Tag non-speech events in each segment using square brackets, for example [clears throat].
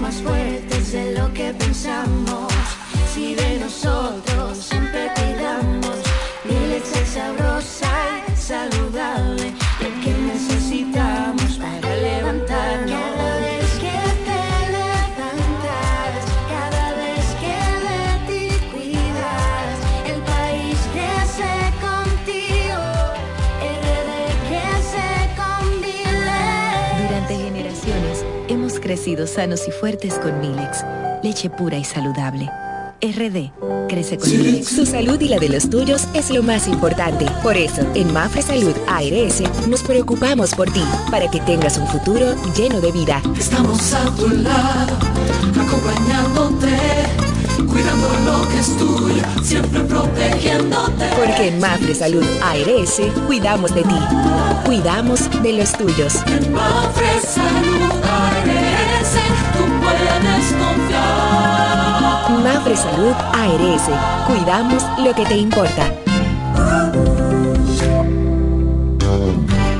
Más fuertes de lo que pensamos. Si de nosotros crecido sanos y fuertes con Milex, leche pura y saludable. RD crece con Milex. Su salud y la de los tuyos es lo más importante. Por eso, en Mafre Salud ARS nos preocupamos por ti, para que tengas un futuro lleno de vida. Estamos a tu lado, acompañándote, cuidando lo que es tuyo, siempre protegiéndote. Porque en Mafre Salud ARS cuidamos de ti, cuidamos de los tuyos. En Mafre Salud ARS, tú puedes confiar. Mafre Salud ARS, cuidamos lo que te importa.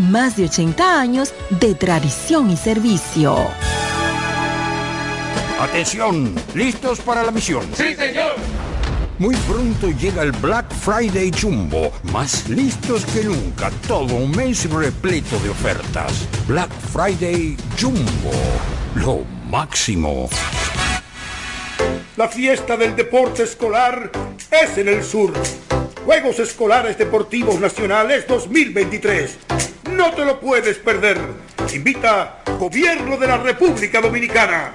más de 80 años de tradición y servicio. Atención, ¿listos para la misión? Sí, señor. Muy pronto llega el Black Friday Jumbo, más listos que nunca, todo un mes repleto de ofertas. Black Friday Jumbo, lo máximo. La fiesta del deporte escolar es en el sur. Juegos Escolares Deportivos Nacionales 2023. No te lo puedes perder. Invita Gobierno de la República Dominicana.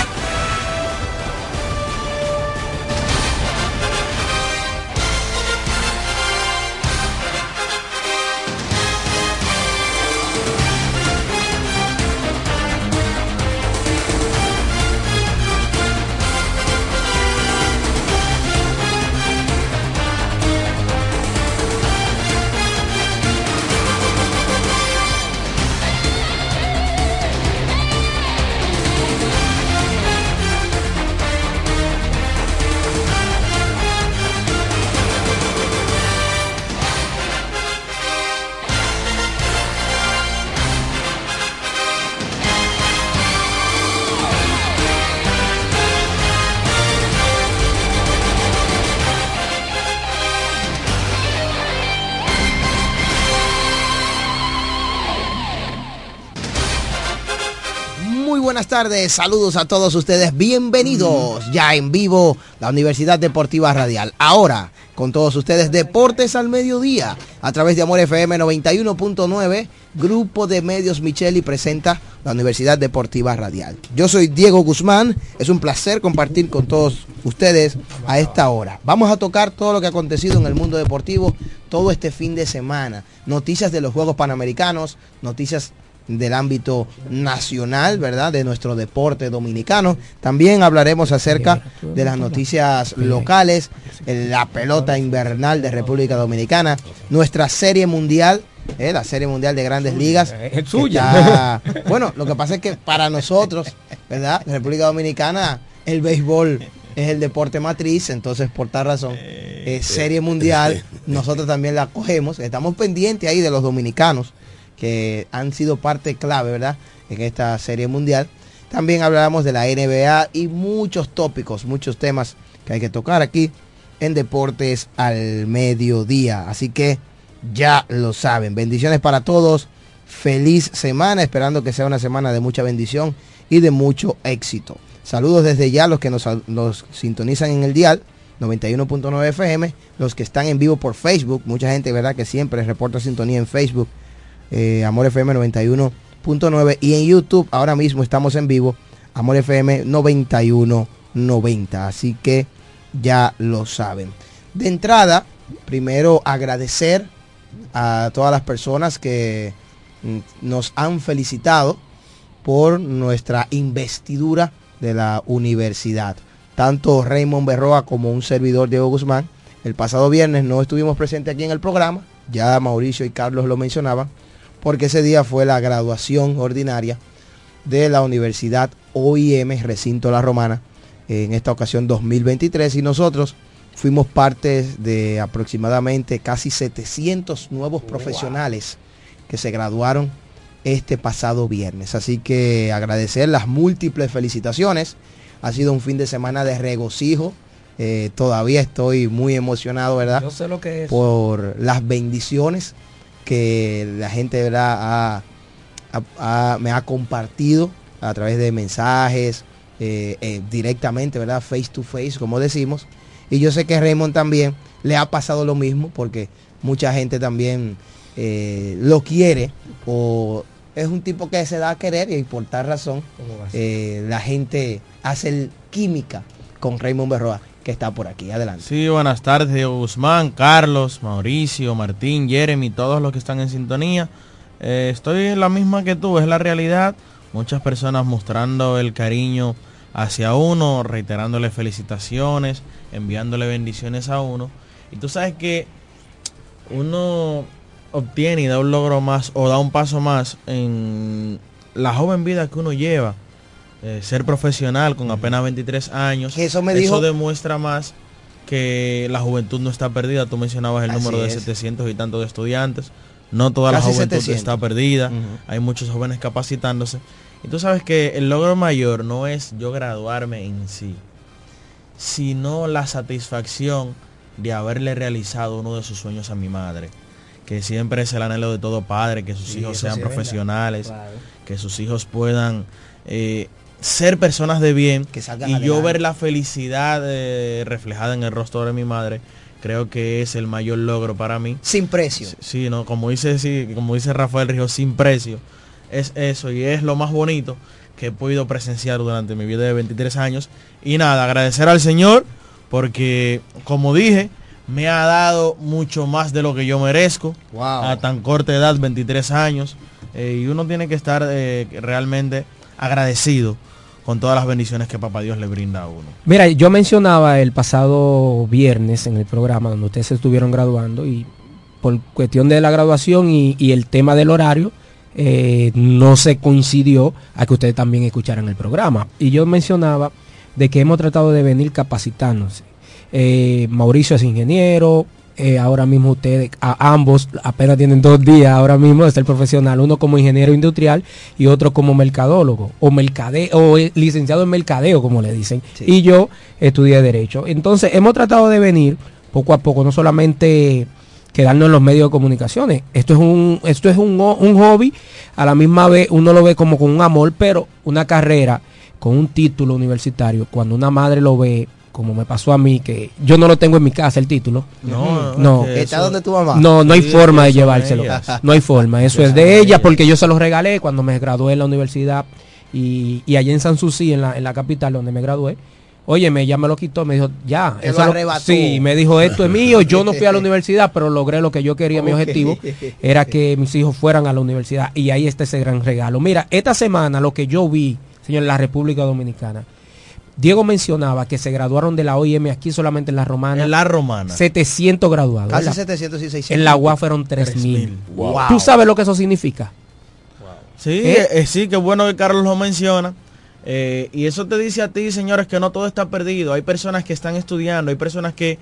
Tardes, saludos a todos ustedes, bienvenidos ya en vivo la Universidad Deportiva Radial. Ahora con todos ustedes Deportes al Mediodía a través de Amor FM 91.9, Grupo de Medios Micheli presenta la Universidad Deportiva Radial. Yo soy Diego Guzmán, es un placer compartir con todos ustedes a esta hora. Vamos a tocar todo lo que ha acontecido en el mundo deportivo todo este fin de semana. Noticias de los Juegos Panamericanos, noticias del ámbito nacional, ¿verdad? De nuestro deporte dominicano. También hablaremos acerca de las noticias locales, la pelota invernal de República Dominicana, nuestra serie mundial. ¿eh? la serie mundial de grandes ligas Es suya. Está- bueno lo que pasa es que para nosotros verdad República Dominicana el béisbol es el deporte matriz entonces por tal razón es serie mundial nosotros también la cogemos estamos pendientes ahí de los dominicanos que han sido parte clave, ¿verdad? En esta serie mundial. También hablaremos de la NBA y muchos tópicos, muchos temas que hay que tocar aquí en Deportes al Mediodía. Así que ya lo saben. Bendiciones para todos. Feliz semana, esperando que sea una semana de mucha bendición y de mucho éxito. Saludos desde ya a los que nos, nos sintonizan en el dial 91.9 FM, los que están en vivo por Facebook, mucha gente, ¿verdad? Que siempre reporta sintonía en Facebook eh, Amor FM 91.9 y en YouTube ahora mismo estamos en vivo Amor FM 91.90 así que ya lo saben. De entrada primero agradecer a todas las personas que mm, nos han felicitado por nuestra investidura de la universidad. Tanto Raymond Berroa como un servidor Diego Guzmán el pasado viernes no estuvimos presentes aquí en el programa ya Mauricio y Carlos lo mencionaban porque ese día fue la graduación ordinaria de la Universidad OIM Recinto La Romana, en esta ocasión 2023, y nosotros fuimos parte de aproximadamente casi 700 nuevos profesionales que se graduaron este pasado viernes. Así que agradecer las múltiples felicitaciones. Ha sido un fin de semana de regocijo. Eh, todavía estoy muy emocionado, ¿verdad? Yo sé lo que es. Por las bendiciones que la gente ¿verdad? ha- ha- ha- me ha compartido a través de mensajes, eh, eh, directamente, ¿verdad? Face to face, como decimos. Y yo sé que Raymond también le ha pasado lo mismo porque mucha gente también eh, lo quiere o es un tipo que se da a querer y por tal razón eh, la gente hace el- química con Raymond Berroa. Que está por aquí. Adelante. Sí, buenas tardes, Diego Guzmán, Carlos, Mauricio, Martín, Jeremy, todos los que están en sintonía. Eh, estoy en la misma que tú, es la realidad. Muchas personas mostrando el cariño hacia uno, reiterándole felicitaciones, enviándole bendiciones a uno. Y tú sabes que uno obtiene y da un logro más o da un paso más en la joven vida que uno lleva. Eh, ser profesional con apenas 23 años. Eso me dijo- demuestra más que la juventud no está perdida. Tú mencionabas el Así número de es. 700 y tantos de estudiantes. No toda la juventud 700. está perdida. Hay muchos jóvenes capacitándose. Y tú sabes que el logro mayor no es yo graduarme en sí, sino la satisfacción de haberle realizado uno de sus sueños a mi madre. Que siempre es el anhelo de todo padre, que sus Sí, hijos eso sean sí profesionales, Claro. que sus hijos puedan eh, ser personas de bien. salgan y yo ver la felicidad eh, reflejada en el rostro de mi madre, creo que es el mayor logro para mí. Sin precio. Sí, no, como dice, sí, como dice Rafael Ríos, sin precio. Es eso y es lo más bonito que he podido presenciar durante mi vida de 23 años. Y nada, agradecer al Señor porque, como dije, me ha dado mucho más de lo que yo merezco a tan corta edad, 23 años. eh, y uno tiene que estar eh, realmente agradecido con todas las bendiciones que Papá Dios le brinda a uno. Mira, yo mencionaba el pasado viernes en el programa donde ustedes se estuvieron graduando y por cuestión de la graduación y, el tema del horario, eh, no se coincidió a que ustedes también escucharan el programa. Y yo mencionaba de que hemos tratado de venir capacitándose. Eh, Mauricio es ingeniero, eh, ahora mismo ustedes, a ambos apenas tienen dos días ahora mismo de ser profesional, uno como ingeniero industrial y otro como mercadólogo o mercade o eh, licenciado en mercadeo como le dicen y yo estudié derecho. Entonces hemos tratado de venir poco a poco no solamente quedarnos en los medios de comunicaciones esto es un esto es un, un hobby a la misma vez uno lo ve como con un amor pero una carrera con un título universitario cuando una madre lo ve como me pasó a mí que yo no lo tengo en mi casa el título No, no es ¿Está donde tu mamá? no, no hay Sí, forma de llevárselo. No hay forma. Eso es de ella porque yo se lo regalé cuando me gradué en la universidad y, y allá en Sanssouci, en la, en la capital donde me gradué. Óyeme, ella me lo quitó, me dijo, ya. Eso lo- arrebató. sí, me dijo, esto es mío. Yo no fui a la [laughs] universidad, pero logré lo que yo quería. Mi objetivo era que [laughs] mis hijos fueran a la universidad. Y ahí está ese gran regalo. Mira, esta semana lo que yo vi, señor, en la República Dominicana, Diego mencionaba que se graduaron de la OIM aquí solamente en la Romana. En la Romana. 700 graduados. Casi ¿verdad? 700 y 600. En la UA fueron 3000. Wow. ¿Tú sabes lo que eso significa? Sí, ¿Eh? eh, sí, qué bueno que Carlos lo menciona. Eh, y eso te dice a ti, señores, que no todo está perdido. Hay personas que están estudiando, hay personas que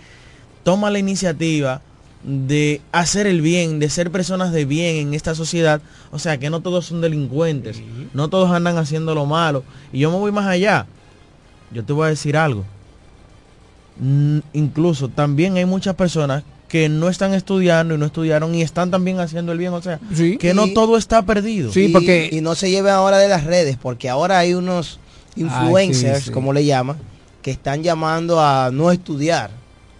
toman la iniciativa de hacer el bien, de ser personas de bien en esta sociedad. O sea, que no todos son delincuentes, no todos andan haciendo lo malo. Y yo me voy más allá. Yo te voy a decir algo. Mm, incluso también hay muchas personas que no están estudiando y no estudiaron y están también haciendo el bien. O sea, que no todo está perdido. Y- y, no se lleven ahora de las redes, porque ahora hay unos influencers, Ay, sí, sí. como le llaman, que están llamando a no estudiar.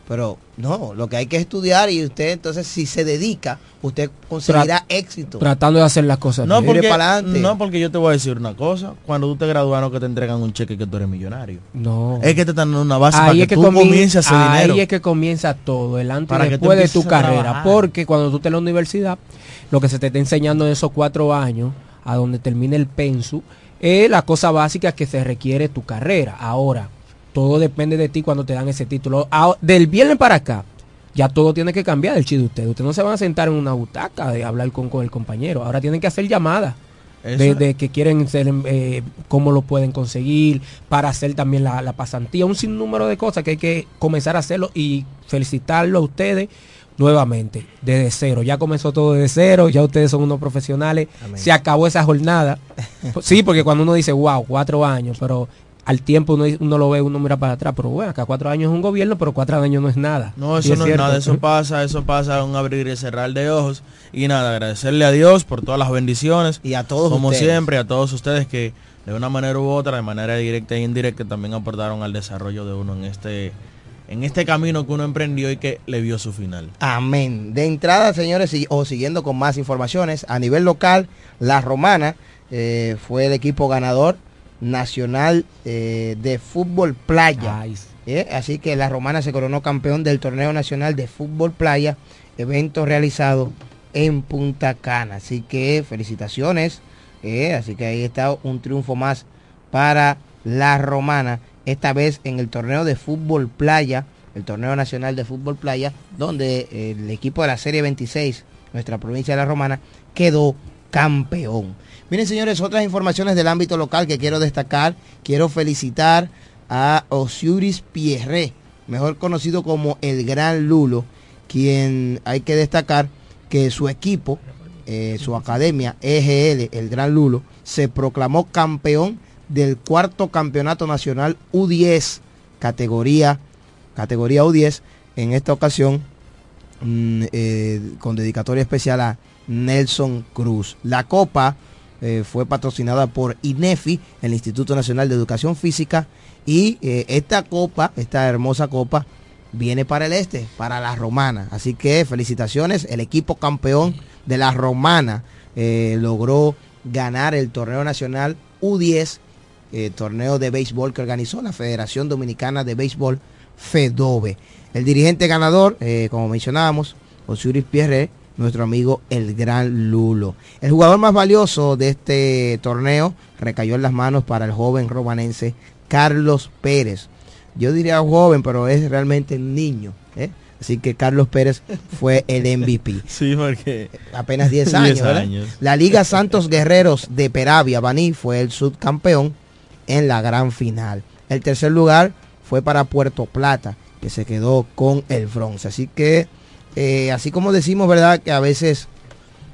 Pero no, lo que hay que estudiar y usted entonces si se dedica, usted conseguirá éxito. Tratando de hacer las cosas No bien. porque, no, porque yo te voy a decir una cosa. Cuando tú te gradúas, no que te entregan un cheque que tú eres millonario. No. Es que te están dando una base para Ahí que, es que, tú comien- comiences a hacer ahí dinero. es que comienza todo, el antes Para y después de tu a carrera. trabajar. Porque cuando tú estés en la universidad, lo que se te está enseñando en esos cuatro años, a donde termine el pensu, es la cosa básica que se requiere tu carrera. Ahora, todo depende de ti cuando te dan ese título. Ah, del viernes para acá, ya todo tiene que cambiar el chiste de ustedes. Ustedes no se van a sentar en una butaca de hablar con, con el compañero. Ahora tienen que hacer llamadas. De, de que quieren ser, eh, cómo lo pueden conseguir, para hacer también la, la pasantía, un sinnúmero de cosas que hay que comenzar a hacerlo y felicitarlo a ustedes nuevamente, desde cero. Ya comenzó todo desde cero, ya ustedes son unos profesionales, se acabó esa jornada. [laughs] sí, porque cuando uno dice, wow, cuatro años, pero al tiempo uno, uno lo ve, uno mira para atrás, pero bueno, acá cuatro años es un gobierno, pero cuatro años no es nada. No, eso no es nada, eso pasa, eso pasa un abrir y cerrar de ojos. Y nada, agradecerle a Dios por todas las bendiciones. Y a todos Como ustedes. siempre, a todos ustedes que de una manera u otra, de manera directa e indirecta, también aportaron al desarrollo de uno en este, en este camino que uno emprendió y que le vio su final. Amén. De entrada, señores, y- o siguiendo con más informaciones, a nivel local, la Romana eh, fue el equipo ganador nacional eh, de fútbol playa. ¿eh? Así que la Romana se coronó campeón del torneo nacional de fútbol playa, evento realizado en Punta Cana. Así que felicitaciones. ¿eh? Así que ahí está un triunfo más para la Romana, esta vez en el torneo de fútbol playa, el torneo nacional de fútbol playa, donde el equipo de la Serie 26, nuestra provincia de la Romana, quedó campeón. Miren señores, otras informaciones del ámbito local que quiero destacar. Quiero felicitar a Osiris Pierre, mejor conocido como el Gran Lulo, quien hay que destacar que su equipo, eh, su academia EGL, el Gran Lulo, se proclamó campeón del cuarto campeonato nacional U10, categoría, categoría U10, en esta ocasión mm, eh, con dedicatoria especial a Nelson Cruz. La copa eh, fue patrocinada por INEFI, el Instituto Nacional de Educación Física, y eh, esta copa, esta hermosa copa, viene para el este, para la romana. Así que felicitaciones, el equipo campeón de la romana logró ganar el torneo nacional U10 eh, torneo de béisbol que organizó la Federación Dominicana de Béisbol, FEDOBE. El dirigente ganador, eh, como mencionábamos, Osiris Pierre, nuestro amigo el Gran Lulo. El jugador más valioso de este torneo recayó en las manos para el joven romanense Carlos Pérez. Yo diría joven, pero es realmente un niño. ¿eh? Así que Carlos Pérez fue el MVP. [laughs] Sí, porque... Apenas 10 [laughs] años. años. La Liga Santos Guerreros de Peravia, Baní, fue el subcampeón en la gran final. El tercer lugar fue para Puerto Plata, que se quedó con el bronce. Así que, eh, así como decimos, ¿verdad? Que a veces,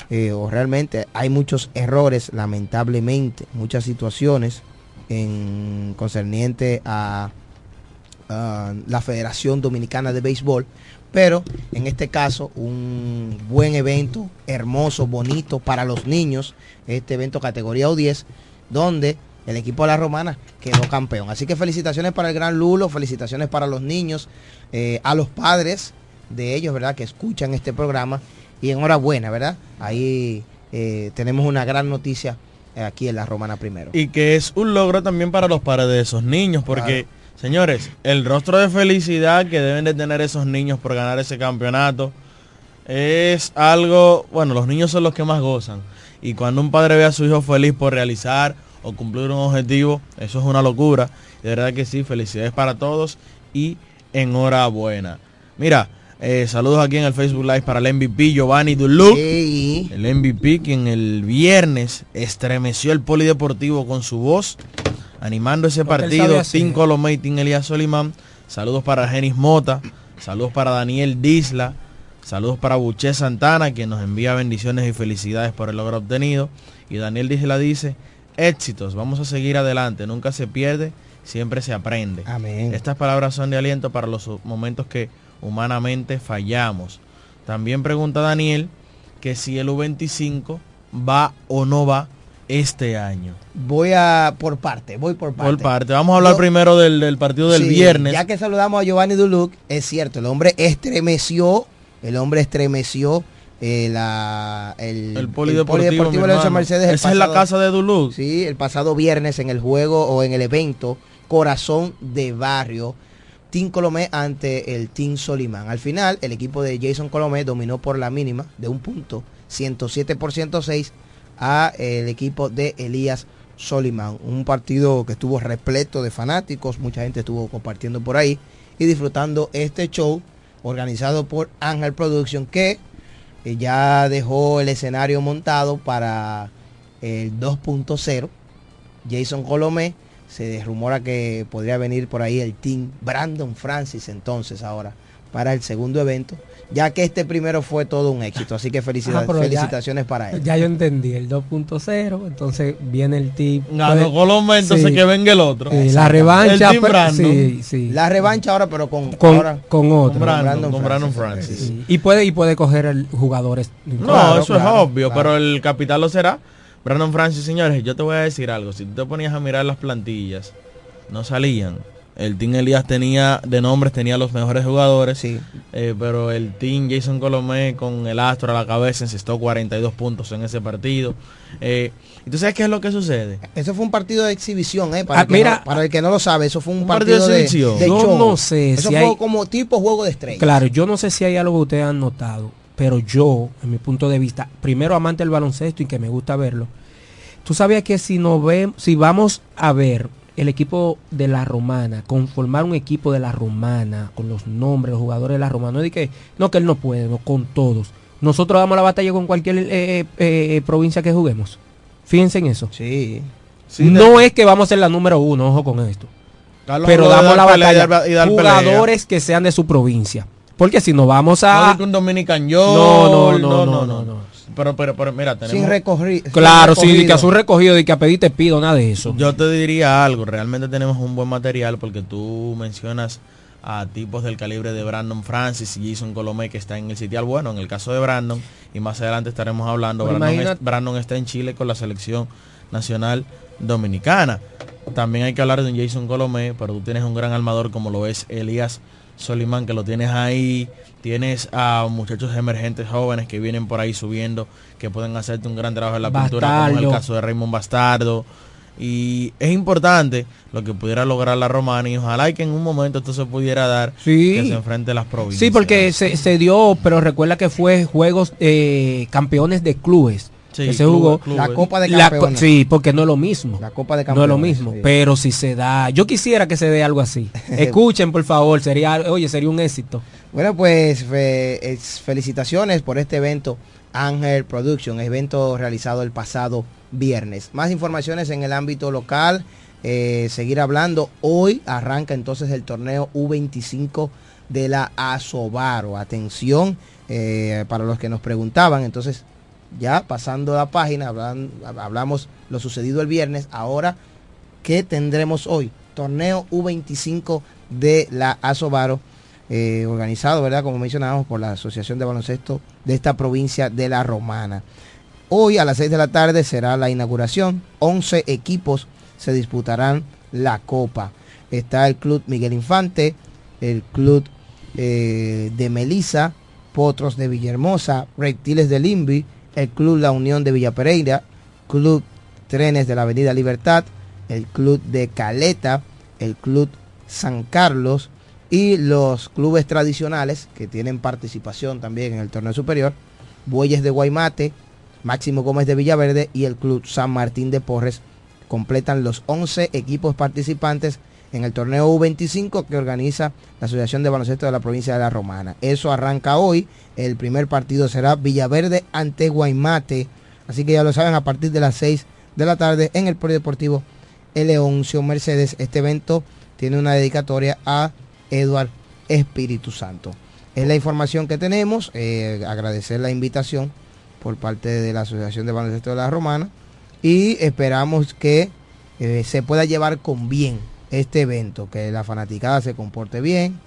eh, o realmente hay muchos errores, lamentablemente, muchas situaciones en concerniente a, la Federación Dominicana de Béisbol, pero en este caso un buen evento, hermoso, bonito para los niños, este evento categoría U10, donde el equipo de la Romana quedó campeón. Así que felicitaciones para el gran Lulo, felicitaciones para los niños, eh, a los padres de ellos, ¿verdad? Que escuchan este programa. Y enhorabuena, ¿verdad? Ahí eh, tenemos una gran noticia aquí en la Romana primero. Y que es un logro también para los padres de esos niños, porque, señores, el rostro de felicidad que deben de tener esos niños por ganar ese campeonato es algo, bueno, los niños son los que más gozan. Y cuando un padre ve a su hijo feliz por realizar o cumplir un objetivo, eso es una locura. De verdad que sí, felicidades para todos y enhorabuena. Mira, eh, saludos aquí en el Facebook Live para el MVP Giovanni Duluc. El MVP quien el viernes estremeció el polideportivo con su voz, animando ese partido. Tim Colomé y Tim Elías Solimán. Saludos para Genis Mota. Saludos para Daniel Disla. Saludos para Buché Santana, quien nos envía bendiciones y felicidades por el logro obtenido. Y Daniel Disla dice, éxitos, vamos a seguir adelante, nunca se pierde, siempre se aprende. Amén. Estas palabras son de aliento para los momentos que humanamente fallamos. También pregunta Daniel que si el U25 va o no va este año. Voy a por parte, voy por parte. Por parte. Vamos a hablar primero del, partido del viernes. Ya que saludamos a Giovanni Duluc, es cierto, el hombre estremeció, el hombre estremeció eh, la, el, el, polideportivo, de Mercedes. Esa es la casa de Duluth. Sí, el pasado viernes en el juego o en el evento Corazón de Barrio. Team Colomé ante el Team Solimán. Al final, el equipo de Jason Colomé dominó por la mínima de un punto, 107 por 106, a el equipo de Elías Solimán. Un partido que estuvo repleto de fanáticos, mucha gente estuvo compartiendo por ahí y disfrutando este show organizado por Ángel Production que ya dejó el escenario montado para el 2.0. Jason Colomé, se rumora que podría venir por ahí el team Brandon Francis entonces ahora para el segundo evento, ya que este primero fue todo un éxito. Así que felicidades, [laughs] ah, felicitaciones para él. Ya yo entendí, el 2.0, entonces viene el team. Ganó Colomé, entonces que venga el otro. la revancha. La revancha ahora, pero con, con, ahora, con otro. Con Brandon, Francis. Y puede y puede coger el jugadores. No, eso es obvio, pero el capital lo será. Brandon Francis, señores, yo te voy a decir algo. Si tú te ponías a mirar las plantillas, no salían El Team Elías tenía, de nombres, tenía los mejores jugadores. Sí. Eh, pero el Team Jason Colomé con el Astro a la cabeza encestó 42 puntos en ese partido. Eh, ¿Y tú sabes qué es lo que sucede? Eso fue un partido de exhibición, ¿eh? Para, Ah, el, que mira- no, para el que no lo sabe, eso fue un, Un partido partido, de de, exhibición. de Yo show. no sé Eso si fue hay- como tipo juego de estrellas. Claro, yo no sé si hay algo que ustedes han notado, pero yo, en mi punto de vista, primero amante del baloncesto y que me gusta verlo, tú sabías que si nos vemos, si vamos a ver el equipo de la romana, conformar un equipo de la romana, con los nombres, los jugadores de la romana, no es de que, no que él no puede, no, con todos. Nosotros damos la batalla con cualquier eh, eh, eh, provincia que juguemos. Fíjense en eso. Sí. no es que vamos a ser la número uno, ojo con esto. Carlos pero damos la dar pelea y batalla. dar- pelea. Jugadores que sean de su provincia. Porque si nos vamos No a... de que un Dominican No, Yol, no, no, no, no, Pero, pero, pero, mira, tenemos... Sin recorri- sin Claro, sí, que a su recogido, de que a pedir te pido, nada de eso. Yo te diría algo, realmente tenemos un buen material porque tú mencionas a tipos del calibre de Brandon Francis y Jason Colomé que está en el sitial bueno, en el caso de Brandon, y más adelante estaremos hablando, Brandon, es- Brandon está en Chile con la selección nacional dominicana. También hay que hablar de un Jason Colomé, pero tú tienes un gran armador como lo es Elías Solimán, que lo tienes ahí. Tienes a muchachos emergentes jóvenes que vienen por ahí subiendo, que pueden hacerte un gran trabajo en la pintura, como en el caso de Raymond Bastardo. Y es importante lo que pudiera lograr la Romana y ojalá y que en un momento esto se pudiera dar Sí. que se enfrente a las provincias. Sí, porque se, se dio, pero recuerda que fue juegos eh, campeones de clubes. Sí, que se clubes, jugó. clubes. La Copa de La Campeones. sí, porque no es lo mismo. La Copa de No es lo Campeones, mismo. sí. Pero si se da, yo quisiera que se dé algo así. [laughs] Escuchen, por favor, sería, oye, sería un éxito. Bueno, pues fe- es- felicitaciones por este evento Ángel Production, evento realizado el pasado viernes. Más informaciones en el ámbito local, eh, seguir hablando. Hoy arranca entonces el torneo U25 de la Asobaro. Atención eh, para los que nos preguntaban. Entonces, ya pasando la página, hablan- hablamos lo sucedido el viernes. Ahora, ¿qué tendremos hoy? Torneo U25 de la Asobaro eh, organizado, ¿verdad? Como mencionábamos, por la Asociación de Baloncesto de esta provincia de La Romana. Hoy a las 6 de la tarde será la inauguración. 11 equipos se disputarán la Copa. Está el Club Miguel Infante, el Club eh, de Melisa, Potros de Villahermosa, Reptiles de Limbi, el Club La Unión de Villa Pereira, Club Trenes de la Avenida Libertad, el Club de Caleta, el Club San Carlos y los clubes tradicionales que tienen participación también en el torneo superior, Bueyes de Guaymate, Máximo Gómez de Villaverde y el Club San Martín de Porres. Completan los 11 equipos participantes en el torneo U25 que organiza la Asociación de Baloncesto de la provincia de La Romana. Eso arranca hoy. El primer partido será Villaverde ante Guaymate. Así que ya lo saben, a partir de las 6 de la tarde en el Polideportivo Eleoncio Mercedes. Este evento tiene una dedicatoria a Eduard Espíritu Santo. Es la información que tenemos. eh, agradecer la invitación por parte de la Asociación de Baloncesto de la Romana y esperamos que eh, se pueda llevar con bien este evento, que la fanaticada se comporte bien,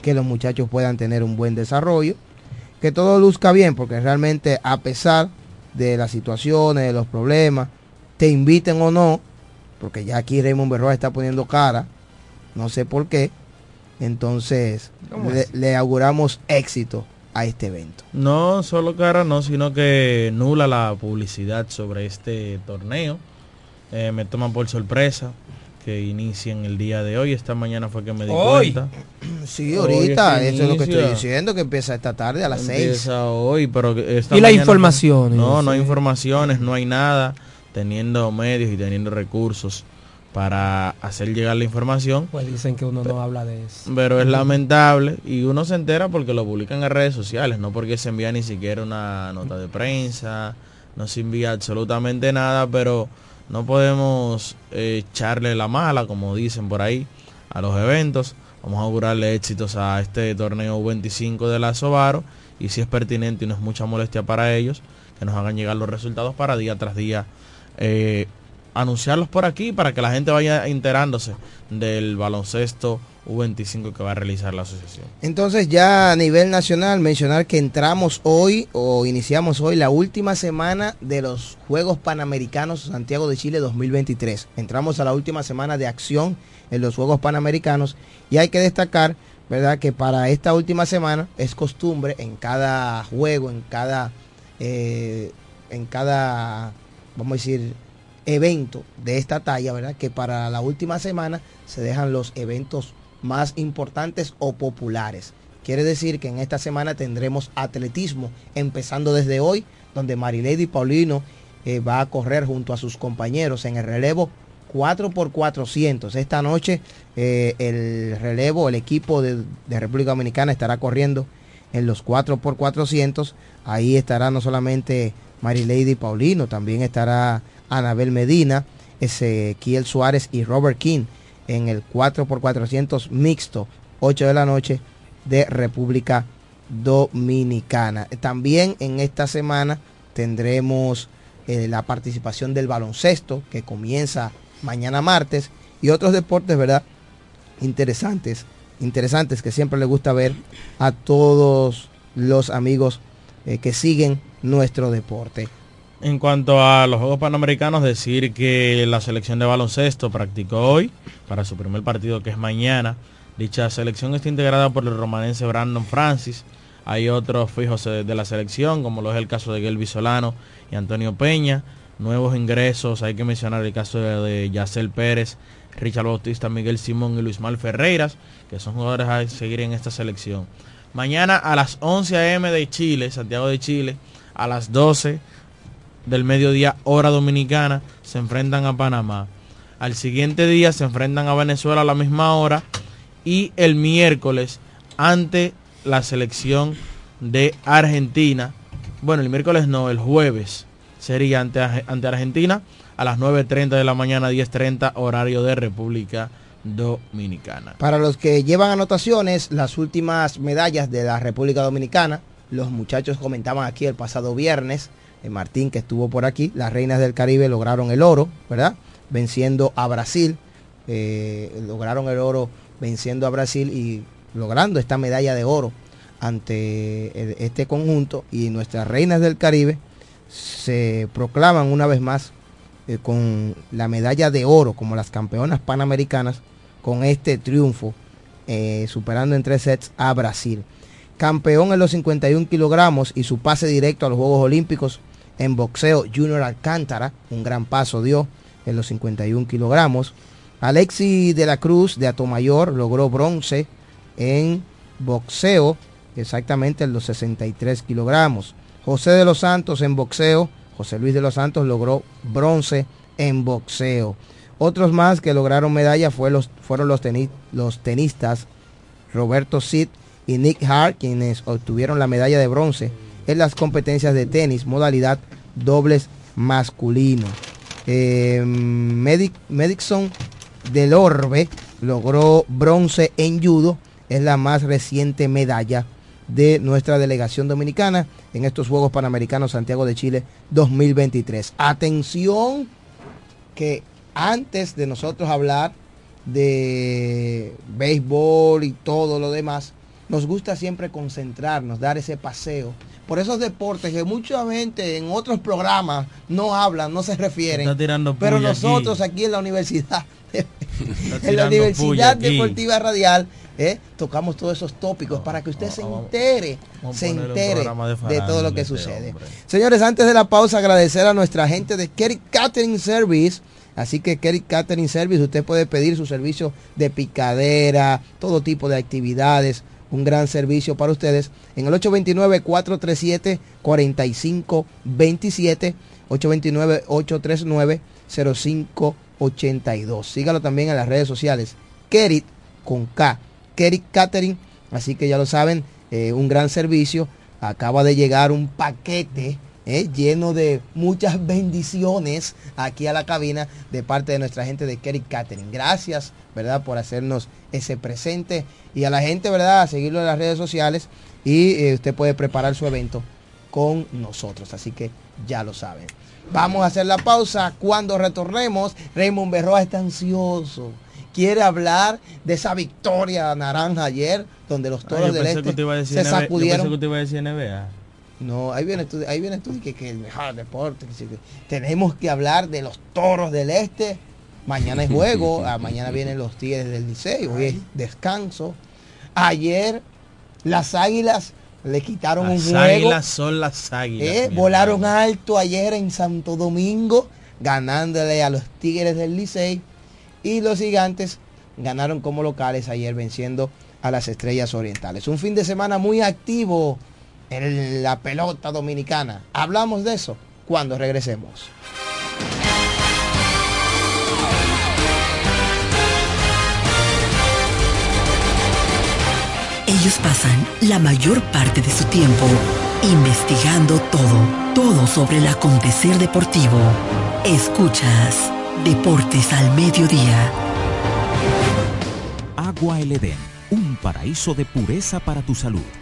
que los muchachos puedan tener un buen desarrollo, que todo luzca bien, porque realmente a pesar de las situaciones, de los problemas, te inviten o no, porque ya aquí Raymond Berroa está poniendo cara, no sé por qué, entonces le auguramos éxito a este evento. No solo cara, no, sino que nula la publicidad sobre este torneo. Eh, me toman por sorpresa que inicien el día de hoy. Esta mañana fue que me di Hoy. cuenta. [clears throat] Sí, ahorita, que eso es lo que estoy diciendo, que empieza esta tarde a las 6. Empieza hoy, pero esta Y las informaciones, No, no hay informaciones, no hay nada. Teniendo medios y teniendo recursos para hacer llegar la información. Pues dicen que uno no habla de eso. Pero es lamentable y uno se entera porque lo publican en redes sociales, no porque se envía ni siquiera una nota de prensa, no se envía absolutamente nada, pero no podemos eh, echarle la mala, como dicen por ahí, a los eventos. Vamos a augurarle éxitos a este torneo 25 de la Sobaro y si es pertinente y no es mucha molestia para ellos, que nos hagan llegar los resultados para día tras día eh, anunciarlos por aquí para que la gente vaya enterándose del baloncesto U25 que va a realizar la asociación. Entonces ya a nivel nacional mencionar que entramos hoy o iniciamos hoy la última semana de los Juegos Panamericanos Santiago de Chile 2023. Entramos a la última semana de acción en los Juegos Panamericanos y hay que destacar, ¿verdad? Que para esta última semana es costumbre en cada juego, en cada, eh, en cada, vamos a decir, evento de esta talla, ¿verdad? Que para la última semana se dejan los eventos más importantes o populares. Quiere decir que en esta semana tendremos atletismo, empezando desde hoy, donde Marilady Paulino eh, va a correr junto a sus compañeros en el relevo 4x400. Esta noche eh, el relevo, el equipo de, República Dominicana estará corriendo en los 4x400. Ahí estará no solamente Marilady Paulino, también estará Anabel Medina, Ezequiel Suárez y Robert King en el 4x400 mixto, 8 de la noche de República Dominicana. También en esta semana tendremos eh, la participación del baloncesto que comienza mañana martes y otros deportes, ¿verdad? Interesantes, interesantes que siempre les gusta ver a todos los amigos eh, que siguen nuestro deporte. En cuanto a los Juegos Panamericanos, decir que la selección de baloncesto practicó hoy para su primer partido que es mañana. Dicha selección está integrada por el romanense Brandon Francis. Hay otros fijos de la selección, como lo es el caso de Gelby Solano y Antonio Peña. Nuevos ingresos, hay que mencionar el caso de, Yacel Pérez, Richard Bautista, Miguel Simón y Luis Mal Ferreiras, que son jugadores a seguir en esta selección. Mañana a las 11 a.m. de Chile, Santiago de Chile, a las 12 del mediodía hora dominicana se enfrentan a Panamá. Al siguiente día se enfrentan a Venezuela a la misma hora y el miércoles ante la selección de Argentina. Bueno, el miércoles no, el jueves sería ante, ante Argentina a las 9.30 de la mañana, 10.30 horario de República Dominicana. Para los que llevan anotaciones, las últimas medallas de la República Dominicana, los muchachos comentaban aquí el pasado viernes, Martín que estuvo por aquí, las reinas del Caribe lograron el oro, ¿verdad? Venciendo a Brasil, eh, lograron el oro venciendo a Brasil y logrando esta medalla de oro ante este conjunto y nuestras reinas del Caribe se proclaman una vez más eh, con la medalla de oro como las campeonas panamericanas con este triunfo superando en tres sets a Brasil. Campeón en los 51 kilogramos y su pase directo a los Juegos Olímpicos en boxeo, Junior Alcántara, un gran paso dio en los 51 kilogramos. Alexi de la Cruz de Atomayor logró bronce en boxeo, exactamente en los 63 kilogramos. José de los Santos en boxeo, José Luis de los Santos logró bronce en boxeo. Otros más que lograron medalla fueron los, los tenistas Roberto Cid y Nick Hart, quienes obtuvieron la medalla de bronce en las competencias de tenis, modalidad dobles masculino. Eh, Medic, Medixon del Orbe logró bronce en judo, es la más reciente medalla de nuestra delegación dominicana en estos Juegos Panamericanos Santiago de Chile 2023. Atención que antes de nosotros hablar de béisbol y todo lo demás, nos gusta siempre concentrarnos, dar ese paseo por esos deportes que mucha gente en otros programas no hablan, no se refieren. pero nosotros aquí. en la universidad, [laughs] en la Universidad Deportiva Radial, eh, tocamos todos esos tópicos para que usted se entere, se entere de, todo lo que sucede. Señores, antes de la pausa, agradecer a nuestra gente de Kerry Catering Service. Así que Kerry Catering Service, usted puede pedir su servicio de picadera, todo tipo de actividades un gran servicio para ustedes en el 829-437-4527, 829-839-0582. Sígalo también en las redes sociales. Kerit con K, Kerit Catering. Así que ya lo saben, eh, un gran servicio. Acaba de llegar un paquete eh, lleno de muchas [laughs] bendiciones aquí a la cabina de parte de nuestra gente de Kerit Catering. Gracias ¿verdad? Por hacernos ese presente y a la gente, ¿verdad? A seguirlo en las redes sociales y eh, usted puede preparar su evento con nosotros. Así que ya lo saben. Vamos a hacer la pausa. Cuando retornemos, Raymond Berroa está ansioso. Quiere hablar de esa victoria naranja ayer, donde los toros yo del este se NBA Yo pensé sacudieron. que te iba a decir NBA. No, ahí viene tú, ahí tú que, que el mejor deporte. que tenemos que hablar de los toros del este. Mañana es [laughs] juego, ah, mañana vienen los tigres del Liceo, hoy es descanso. Ayer las águilas le quitaron Las un juego. águilas son las águilas. Eh, volaron alto ayer en Santo Domingo, ganándole a los Tigres del Licey. Y los gigantes ganaron como locales ayer venciendo a las Estrellas Orientales. Un fin de semana muy activo en la pelota dominicana. Hablamos de eso cuando regresemos. Ellos pasan la mayor parte de su tiempo investigando todo, todo sobre el acontecer deportivo. Escuchas Deportes al Mediodía. Agua El Edén, un paraíso de pureza para tu salud.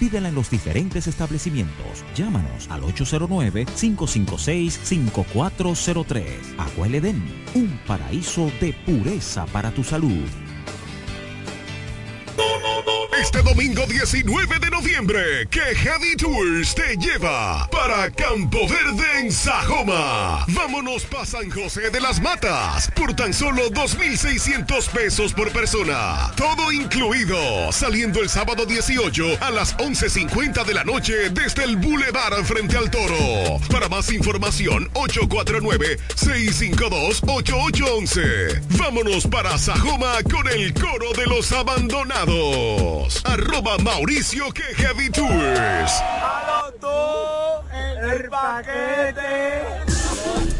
Pídela en los diferentes establecimientos. Llámanos al 809-556-5403. Agua Edén, un paraíso de pureza para tu salud. Este domingo 19 de noviembre, que Heavy Tours te lleva para Campo Verde en Sajoma. Vámonos para San José de las Matas por tan solo 2.600 pesos por persona. Todo incluido, saliendo el sábado 18 a las 11.50 de la noche desde el Boulevard frente al Toro. Para más información, 849-652-8811. Vámonos para Sajoma con el coro de los abandonados. Arroba Mauricio que.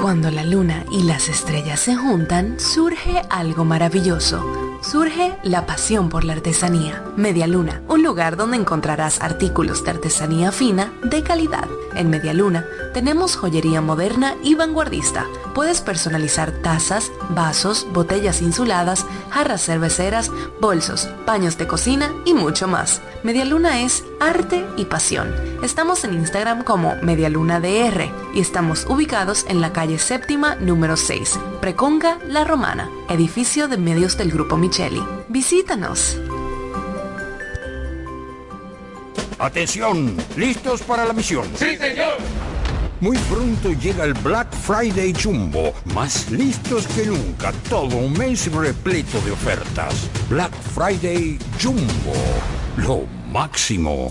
Cuando la luna y las estrellas se juntan, surge algo maravilloso, surge la pasión por la artesanía. Media Luna, un lugar donde encontrarás artículos de artesanía fina de calidad. En Media Luna tenemos joyería moderna y vanguardista. Puedes personalizar tazas, vasos, botellas insuladas, jarras cerveceras, bolsos, paños de cocina y mucho más. Media Luna es arte y pasión. Estamos en Instagram como Medialuna DR y estamos ubicados en la calle séptima número 6, Preconga La Romana, edificio de medios del Grupo Micheli. Visítanos. Atención, ¿listos para la misión? ¡Sí, señor! Muy pronto llega el Black Friday Jumbo, más listos que nunca, todo un mes repleto de ofertas. Black Friday Jumbo, lo máximo.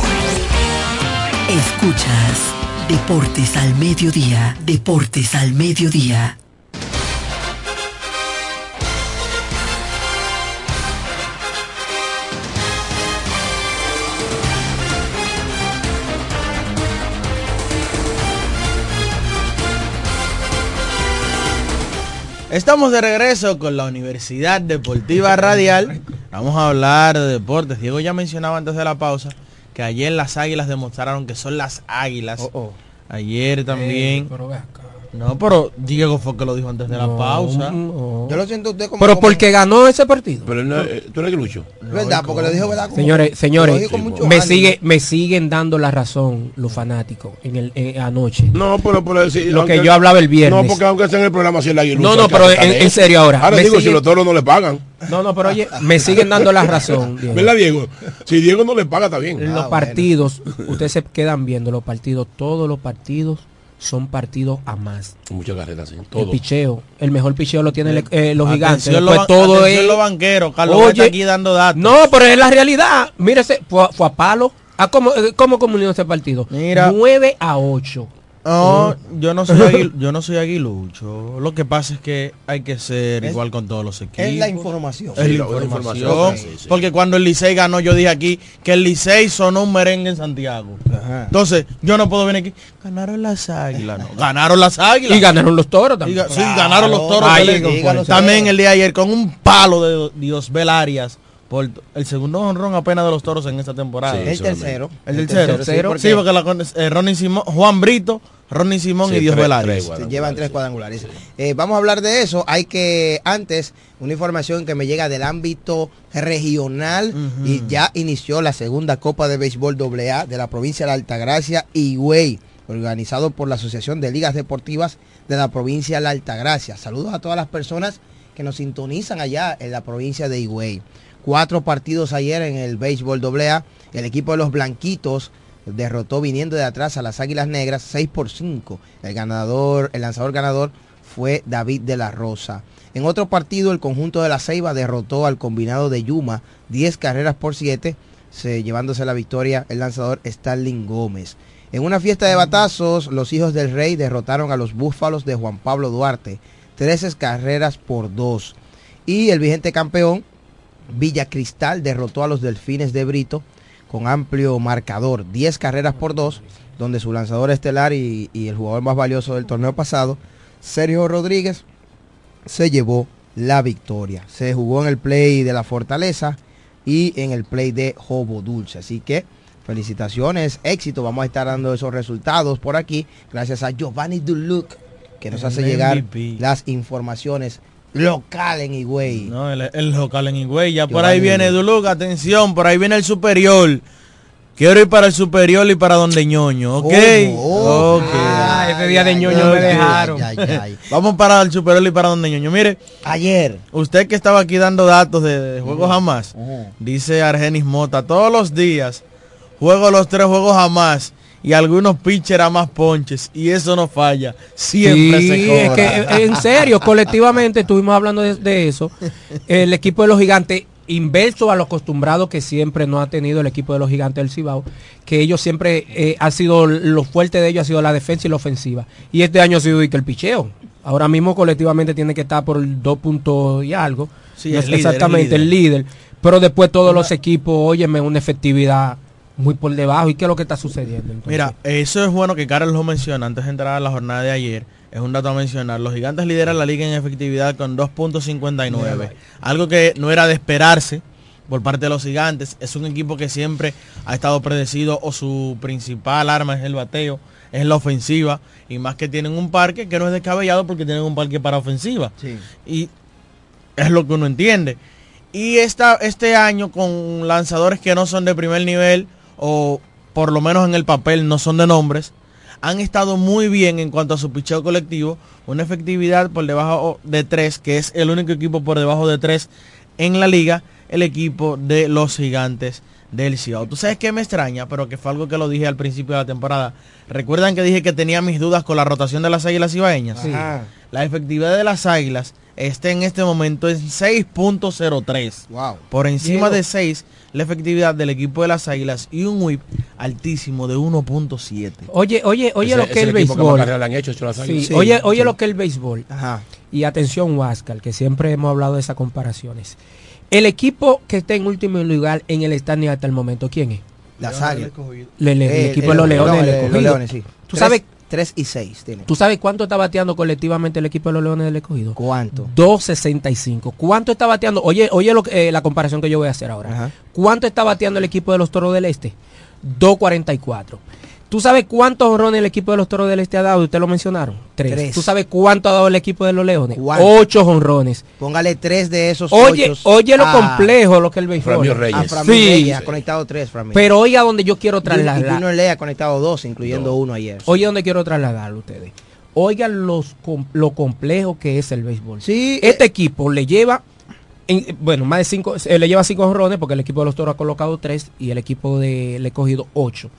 Escuchas Deportes al Mediodía, Deportes al Mediodía. Estamos de regreso con la Universidad Deportiva Radial. Vamos a hablar de deportes. Diego ya mencionaba antes de la pausa que ayer las águilas demostraron que son las águilas. Ayer también. No, pero Diego fue que lo dijo antes de la No, pausa. Yo lo siento usted como... Pero como- porque ganó ese partido. Pero no, eh, tú eres Lucho. ¿Verdad? Porque lo dijo, ¿verdad? Como- Señores, señores, me ánimo. sigue, me siguen dando la razón los fanáticos en el eh, anoche. No, pero por decir, Lo que yo hablaba el viernes. No, porque aunque sea en el programa si el aguilucho. No, no, pero en, serio ahora. Ahora me digo, si los toros no le pagan. No, no, pero oye, me siguen dando la razón. [laughs] Diego. ¿Verdad, Diego? Si Diego no le paga, está bien. Los partidos, ustedes se quedan viendo los partidos, todos los partidos son partidos a más. Muchas carreras, sí. El Todo. picheo, el mejor picheo lo tienen eh, los gigantes. Después todo es los banqueros. Carlos Oye, está aquí dando datos. No, pero es la realidad. Mírese, fue, fue a palo. ¿A cómo, eh, ¿Cómo comunicó ese partido? Mira. 9 a 8. No, yo no soy [laughs] aguil- yo no soy aguilucho. Lo que pasa es que hay que ser Es- igual con todos los equipos. Es la información. Es Sí, la información. información. Sí, sí. Porque cuando el Licey ganó, yo dije aquí que el Licey sonó un merengue en Santiago. Entonces, yo no puedo venir aquí. Ganaron las águilas. No, ganaron las águilas. Y ganaron los toros también. Sí, ganaron los toros. Ahí, fuerza. también el día de ayer con un palo de Diosbel Arias. Por el segundo honrón apenas de los toros en esta temporada. Sí, El tercero. El El tercero. tercero, Sí, sí, porque, la, eh, Ronnie Simón, Juan Brito, Ronnie Simón Sí, y Dios. Se llevan tres cuadrangulares. Eh, vamos a hablar de eso. Hay que, antes, una información que me llega del ámbito regional y ya inició la segunda Copa de Béisbol AA de la provincia de la Altagracia, Higüey, organizado por la Asociación de Ligas Deportivas de la provincia de la Altagracia. Saludos a todas las personas que nos sintonizan allá en la provincia de Higüey. Cuatro partidos ayer en el béisbol AA. El equipo de los Blanquitos derrotó viniendo de atrás a las Águilas Negras 6 por 5. El ganador, el lanzador ganador fue David de la Rosa. En otro partido, el conjunto de la Ceiba derrotó al combinado de Yuma 10 carreras por 7, se- llevándose la victoria el lanzador Starling Gómez. En una fiesta de batazos, los hijos del rey derrotaron a los búfalos de Juan Pablo Duarte 13 carreras por 2. Y el vigente campeón, Villa Cristal, derrotó a los Delfines de Brito con amplio marcador, 10 carreras por 2, donde su lanzador estelar y, y el jugador más valioso del torneo pasado, Sergio Rodríguez, se llevó la victoria. Se jugó en el play de la Fortaleza y en el play de Jobo Dulce. Así que felicitaciones, éxito. Vamos a estar dando esos resultados por aquí. Gracias a Giovanni Duluc que nos El hace llegar las informaciones local en Higüey. No, el, el local en Higüey. Ya por ahí viene Duluc, atención, por ahí viene el superior. Quiero ir para el superior y para donde ñoño, ¿ok? ¿Cómo? Ok. Ah, ese día de ñoño me dejaron. Ay, ay, ay. Vamos para el superior y para donde ñoño. Mire, Ayer. usted que estaba aquí dando datos de, de juegos jamás, dice Argenis Mota, todos los días juego los tres juegos jamás y algunos pitchers a más ponches y eso no falla. Siempre Sí, se cobra. es que eh, en serio, colectivamente estuvimos hablando de, de eso. El equipo de los gigantes, inverso a lo acostumbrado que siempre no ha tenido el equipo de los gigantes del Cibao, que ellos siempre eh, ha sido lo fuerte de ellos ha sido la defensa y la ofensiva. Y este año ha sido y que el picheo. Ahora mismo colectivamente tiene que estar por el 2 puntos y algo. Sí, No es es líder, exactamente el líder. Pero después todos los equipos, óyeme, una efectividad muy por debajo. ¿Y qué es lo que está sucediendo? entonces? Mira, eso es bueno que Carlos lo menciona antes de entrar a la jornada de ayer. Es un dato a mencionar. Los gigantes lideran la liga en efectividad con 2.59. Algo que no era de esperarse por parte de los gigantes. Es un equipo que siempre ha estado predecido o su principal arma es el bateo, es la ofensiva. Y más que tienen un parque que no es descabellado porque tienen un parque para ofensiva. Y es lo que uno entiende. Y esta, este año con lanzadores que no son de primer nivel o por lo menos en el papel no son de nombres, han estado muy bien en cuanto a su picheo colectivo, una efectividad por debajo de 3, que es el único equipo por debajo de 3 en la liga, el equipo de los gigantes del Cibao. Tú sabes que me extraña, pero que fue algo que lo dije al principio de la temporada. ¿Recuerdan que dije que tenía mis dudas con la rotación de las águilas? Sí. Ajá. La efectividad de las águilas está en este momento en 6.03. Wow. Por encima Diego. de 6 la efectividad del equipo de las águilas y un whip altísimo de 1.7. Oye, oye, oye Ese- lo que es el que más béisbol. le han hecho, hecho las Sí. Sí, oye, oye sí. lo que es el béisbol. Y atención, Huáscar, que siempre hemos hablado de esas comparaciones. El equipo que está en último lugar en el standing hasta el momento, ¿quién es? Las águilas. El Eh, equipo de los Leones. Los Leones, sí. ¿Tú sabes, Tres y seis tiene. ¿Tú sabes cuánto está bateando colectivamente el equipo de los Leones del Escogido? ¿Cuánto? 2.65. ¿Cuánto está bateando? Oye, oye lo eh, la comparación que yo voy a hacer ahora. ¿Cuánto está bateando el equipo de los Toros del Este? 2.44. ¿Tú sabes cuántos honrones el equipo de los Toros del Este ha dado? Ustedes lo mencionaron. Tres. Tres. ¿Tú sabes cuánto ha dado el equipo de los Leones? ¿Cuánto? Ocho honrones. Póngale tres de esos Oye, ochos oye lo a- complejo lo que el béisbol. Framil Reyes. A Sí. Reyes ha conectado tres, Framil. Pero oiga donde yo quiero Y trasladar. Junior Ley ha conectado dos, incluyendo uno ayer. Oye donde quiero trasladarlo ustedes. Oigan los com- lo complejo que es el béisbol. Sí, Este equipo le lleva, en- bueno, más de cinco, eh, le lleva cinco honrones porque el equipo de los toros ha colocado tres y el equipo de le ha cogido ocho.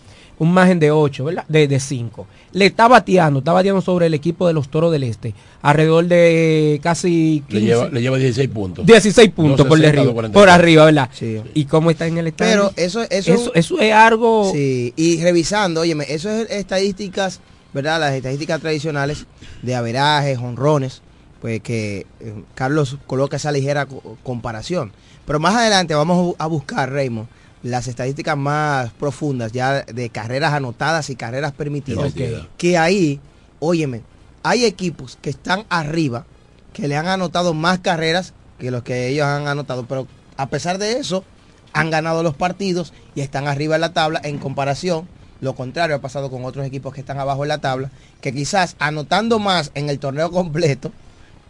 Un margen de ocho, ¿verdad? De, de cinco. Le está bateando, está bateando sobre el equipo de los toros del este. Alrededor de casi Le 15, lleva, le lleva 16 puntos. 16 puntos por 260, arriba. 244. Por arriba, ¿verdad? Sí. ¿Y cómo está en el estadio? Pero eso, eso, eso, eso es algo. Sí, y revisando, óyeme, eso es estadísticas, ¿verdad? Las estadísticas tradicionales de averajes, honrones, pues que eh, Carlos coloca esa ligera co- comparación. Pero más adelante vamos a buscar, Raymond, las estadísticas más profundas ya de carreras anotadas y carreras permitidas. Que ahí, óyeme, hay equipos que están arriba, que le han anotado más carreras que los que ellos han anotado, pero a pesar de eso, han ganado los partidos y están arriba en la tabla en comparación. Lo contrario ha pasado con otros equipos que están abajo en la tabla, que quizás anotando más en el torneo completo,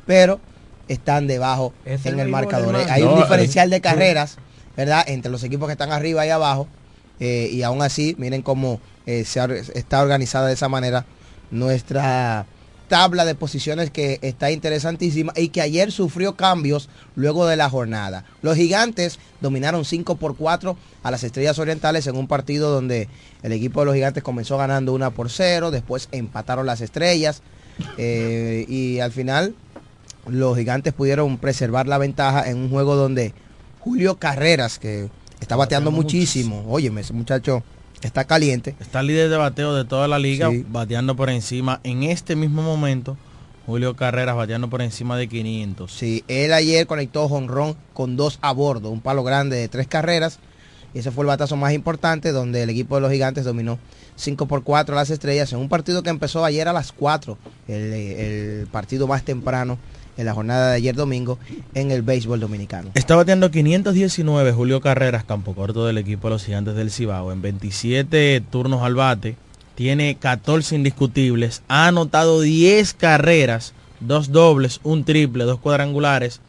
pero están debajo Es en el marcador. Hay un diferencial de eh, carreras, ¿verdad? Entre los equipos que están arriba y abajo. eh, y aún así, miren cómo eh, se está organizada de esa manera nuestra tabla de posiciones que está interesantísima y que ayer sufrió cambios luego de la jornada. Los gigantes dominaron 5 por 4 a las Estrellas Orientales en un partido donde el equipo de los gigantes comenzó ganando 1 por 0, después empataron las Estrellas eh, y al final los gigantes pudieron preservar la ventaja en un juego donde Julio Carreras, que está bateando muchísimo, óyeme, ese muchacho está caliente. Está líder de bateo de toda la liga, Sí. bateando por encima. En este mismo momento, Julio Carreras bateando por encima de 500. Sí, él ayer conectó jonrón con dos a bordo, un palo grande de tres carreras. Y ese fue el batazo más importante donde el equipo de los gigantes dominó 5 por 4 a las estrellas en un partido que empezó ayer a las 4, el, eh, el partido más temprano en la jornada de ayer domingo en el béisbol dominicano. Está bateando 519 Julio Carreras, campo corto del equipo de los gigantes del Cibao. En 27 turnos al bate, tiene 14 indiscutibles, ha anotado 10 carreras, dos dobles, un triple, dos cuadrangulares,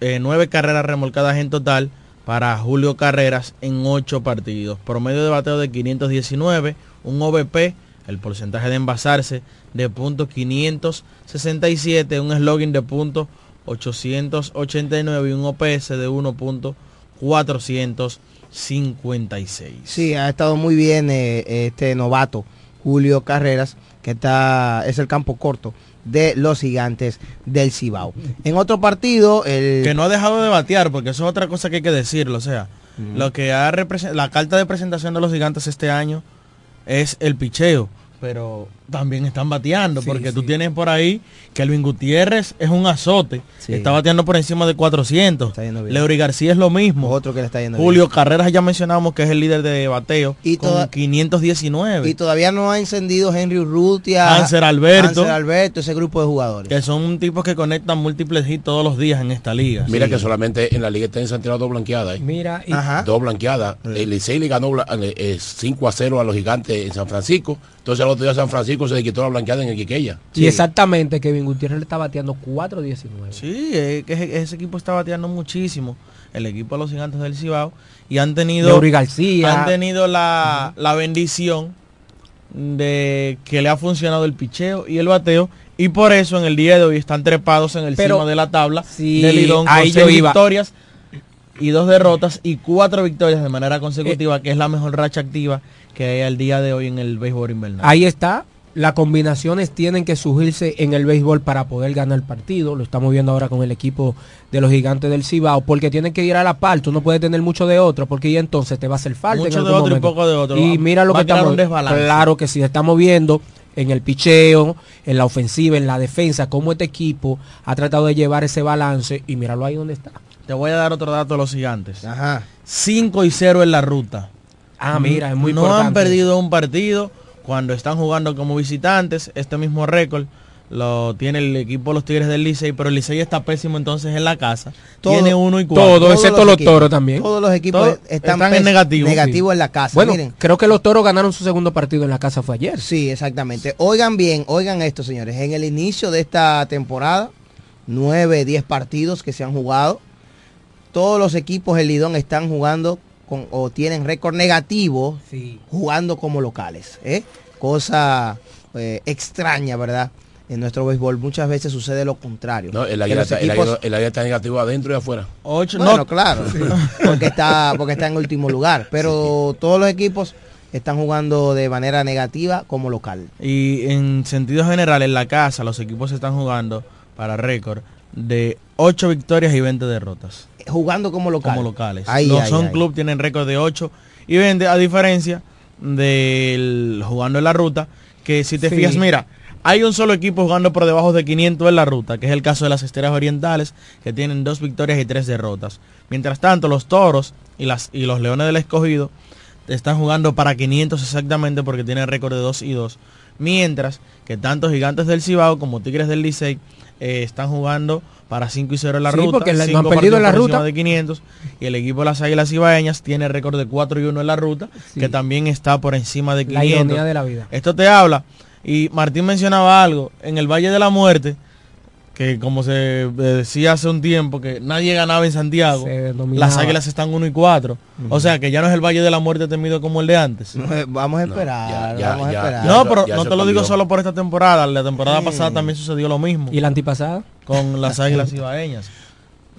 eh, 9 carreras remolcadas en total para Julio Carreras en 8 partidos. Promedio de bateo de 519, un OVP, el porcentaje de envasarse de punto 567, un slogan de punto 889 y un OPS de 1.456. Sí, ha estado muy bien eh, este novato, Julio Carreras, que está es el campo corto de los gigantes del Cibao. En otro partido, el... Que no ha dejado de batear, porque eso es otra cosa que hay que decirlo. O sea, lo que ha la carta de presentación de los gigantes este año es el picheo. Pero también están bateando, porque tú tienes por ahí que Elvin Gutiérrez es un azote. Está bateando por encima de 400. Leury García es lo mismo. Otro que le está yendo Julio Carreras ya mencionamos que es el líder de bateo Y con toda- 519. Y todavía no ha encendido Henry Urrutia, Hanser Alberto. Hanser Alberto, ese grupo de jugadores. que son tipos que conectan múltiples hits todos los días en esta liga. Mira que solamente en la liga está en Santiago dos blanqueadas. ¿eh? Mira, y- Ajá. Dos blanqueadas. El Licey le ganó bla- eh, 5 a 0 a los gigantes en San Francisco. Entonces el otro día San Francisco se le quitó la blanqueada en el Quiqueya. Y exactamente, Kevin Gutiérrez le está bateando 4.19. Sí, es que ese, ese equipo está bateando muchísimo. El equipo de los gigantes del Cibao. Y han tenido. Leury García. Han tenido la, la bendición de que le ha funcionado el picheo y el bateo. Y por eso en el día de hoy están trepados en el Pero- cima de la tabla Sí, del Lidón con seis victorias y dos derrotas y cuatro victorias de manera consecutiva, que es la mejor racha activa que hay al día de hoy en el béisbol invernal. Ahí está. Las combinaciones tienen que surgirse en el béisbol para poder ganar el partido. Lo estamos viendo ahora con el equipo de los gigantes del Cibao. Porque tienen que ir a la par. Tú no puedes tener mucho de otro. Porque ya entonces te va a hacer falta. en Mucho de otro y poco de otro. Y Va- mira lo va que estamos. Claro que sí. Estamos viendo en el picheo, en la ofensiva, en la defensa, cómo este equipo ha tratado de llevar ese balance. Y míralo ahí donde está. Te voy a dar otro dato de los gigantes. Ajá. 5 y 0 en la ruta. Ah, mira, es muy no importante. han perdido un partido cuando están jugando como visitantes. Este mismo récord lo tiene el equipo de los Tigres del Licey, pero el Licey está pésimo entonces en la casa. Todo- tiene uno y cuatro. todo, excepto los equipos, toros también. Todos los equipos Todos están, están en negativo, en la casa. Bueno, Miren, creo que los toros ganaron su segundo partido en la casa fue ayer. Sí, exactamente. Oigan bien, oigan esto, señores. En el inicio de esta temporada, 9, 10 partidos que se han jugado, todos los equipos del Lidón están jugando con, o tienen récord negativo jugando como locales. ¿eh? Cosa eh, extraña, ¿verdad? En nuestro béisbol muchas veces sucede lo contrario. No, el águila está, equipos- está negativo adentro y afuera. Ocho, bueno, no, claro, [laughs] porque está, porque está en último lugar. Pero todos los equipos están jugando de manera negativa como local. Y en sentido general, en la casa, los equipos están jugando para récord de 8 victorias y 20 derrotas. Jugando como local. Como locales. Ay, los ay, Son ay. Club tienen récord de 8 y 20, a diferencia del jugando en la ruta, que si te Sí. fijas, mira, hay un solo equipo jugando por debajo de 500 en la ruta, que es el caso de las Esteras Orientales, que tienen dos victorias y tres derrotas. Mientras tanto, los Toros y, las, y los Leones del Escogido están jugando para 500 exactamente porque tienen récord de 2 y 2. Mientras que tanto Gigantes del Cibao como Tigres del Licey eh, están jugando para 5 y 0 en la Sí, ruta. porque la- no han perdido en la ruta. de 500 y el equipo de las Águilas Ibaeñas tiene récord de 4 y 1 en la ruta, que también está por encima de 500. La ironía de la vida. Esto te habla y Martín mencionaba algo en el Valle de la Muerte que como se eh, decía hace un tiempo que nadie ganaba en Santiago, las Águilas están 1 y 4. O sea, que ya no es el Valle de la Muerte temido como el de antes. Vamos a esperar, ya, vamos a ya, esperar. No, pero no te lo digo solo por esta temporada. La temporada pasada también sucedió lo mismo ¿Y la antipasada? con las [laughs] Águilas Ibaeñas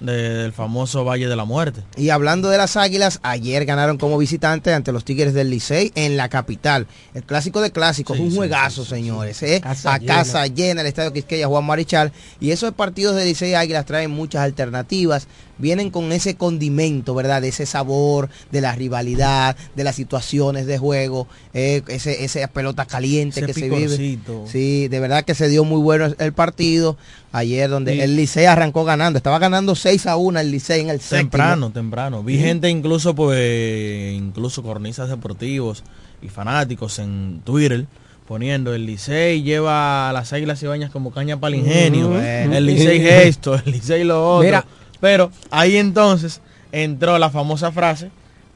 de- del famoso Valle de la Muerte. Y hablando de las Águilas, ayer ganaron como visitantes ante los Tigres del Licey en la capital. El clásico de clásicos, Sí, un sí, juegazo, señores. ¿eh? Casa a llena. casa llena, el Estadio Quisqueya, Juan Marichal. Y esos partidos de Licey Águilas traen muchas alternativas. Vienen con ese condimento, ¿verdad? De ese sabor, de la rivalidad, de las situaciones de juego, eh, ese, esa pelota caliente Ese que se vive. Sí, de verdad que se dio muy bueno el partido. Ayer donde el Licey arrancó ganando. Estaba ganando 6 a 1 el Licey en el séptimo. Temprano, temprano. Vi Sí. gente incluso, pues, incluso cornistas deportivos y fanáticos en Twitter poniendo el Licey lleva a las Águilas Ibañas como caña para el ingenio. Ujú. El Licey esto, el Licey lo otro. Mira. Pero ahí entonces entró la famosa frase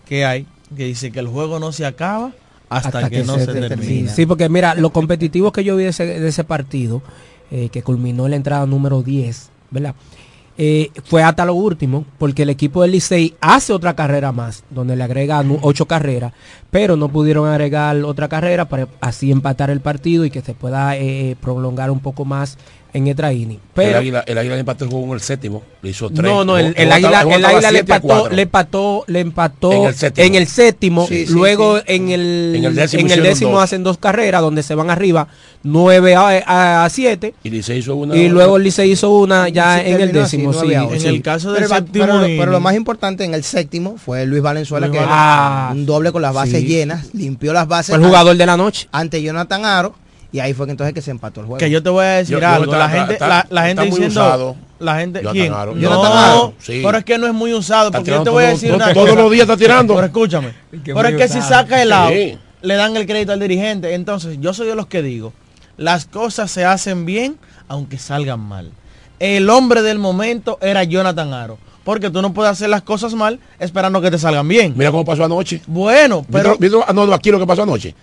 que hay, que dice que el juego no se acaba hasta, que, no se, termine. Sí, porque mira, lo competitivo que yo vi de ese, de ese partido, eh, que culminó en la entrada número 10, ¿verdad? Eh, fue hasta lo último, porque el equipo del Licey hace otra carrera más, donde le agregan nu- ocho carreras, pero no pudieron agregar otra carrera para así empatar el partido y que se pueda eh, prolongar un poco más en extra inning. Pero, el águila, el águila le empató el juego en el séptimo. Le hizo tres. no, no, el, águila, el águila le empató, le empató, le empató En el séptimo. en el séptimo, Sí, sí, luego sí. en el En el décimo en el hicieron décimo dos. hacen dos carreras donde se van arriba 9 a, a 7 Y Licey hizo una. y luego el Licey hizo una ya Sí, en el así, décimo, nueve sí. a ocho. En el caso del pero, séptimo pero, lo más importante en el séptimo fue Luis Valenzuela Luis que Valenzuela. un doble con las bases Sí. llenas, limpió las bases Fue el jugador de la noche. ante Jonathan Aro y ahí fue que entonces que se empató el juego. Que yo te voy a decir Yo- yo algo. la está- gente, está- la, la está gente muy diciendo. usado. La gente. Jonathan ¿Quién? Aro. No, Jonathan Aro, sí. pero es que no es muy usado. Está Porque yo te voy a decir todo- una todos cosa. los días está tirando. Pero escúchame. [laughs] que Pero es que si saca el out, Sí. le dan el crédito al dirigente. Entonces, yo soy de los que digo, las cosas se hacen bien aunque salgan mal. El hombre del momento era Jonathan Aro. Porque tú no puedes hacer las cosas mal esperando que te salgan bien. Mira cómo pasó anoche. Bueno, pero ¿Viste- viste- ah, no, no, aquí lo que pasó anoche.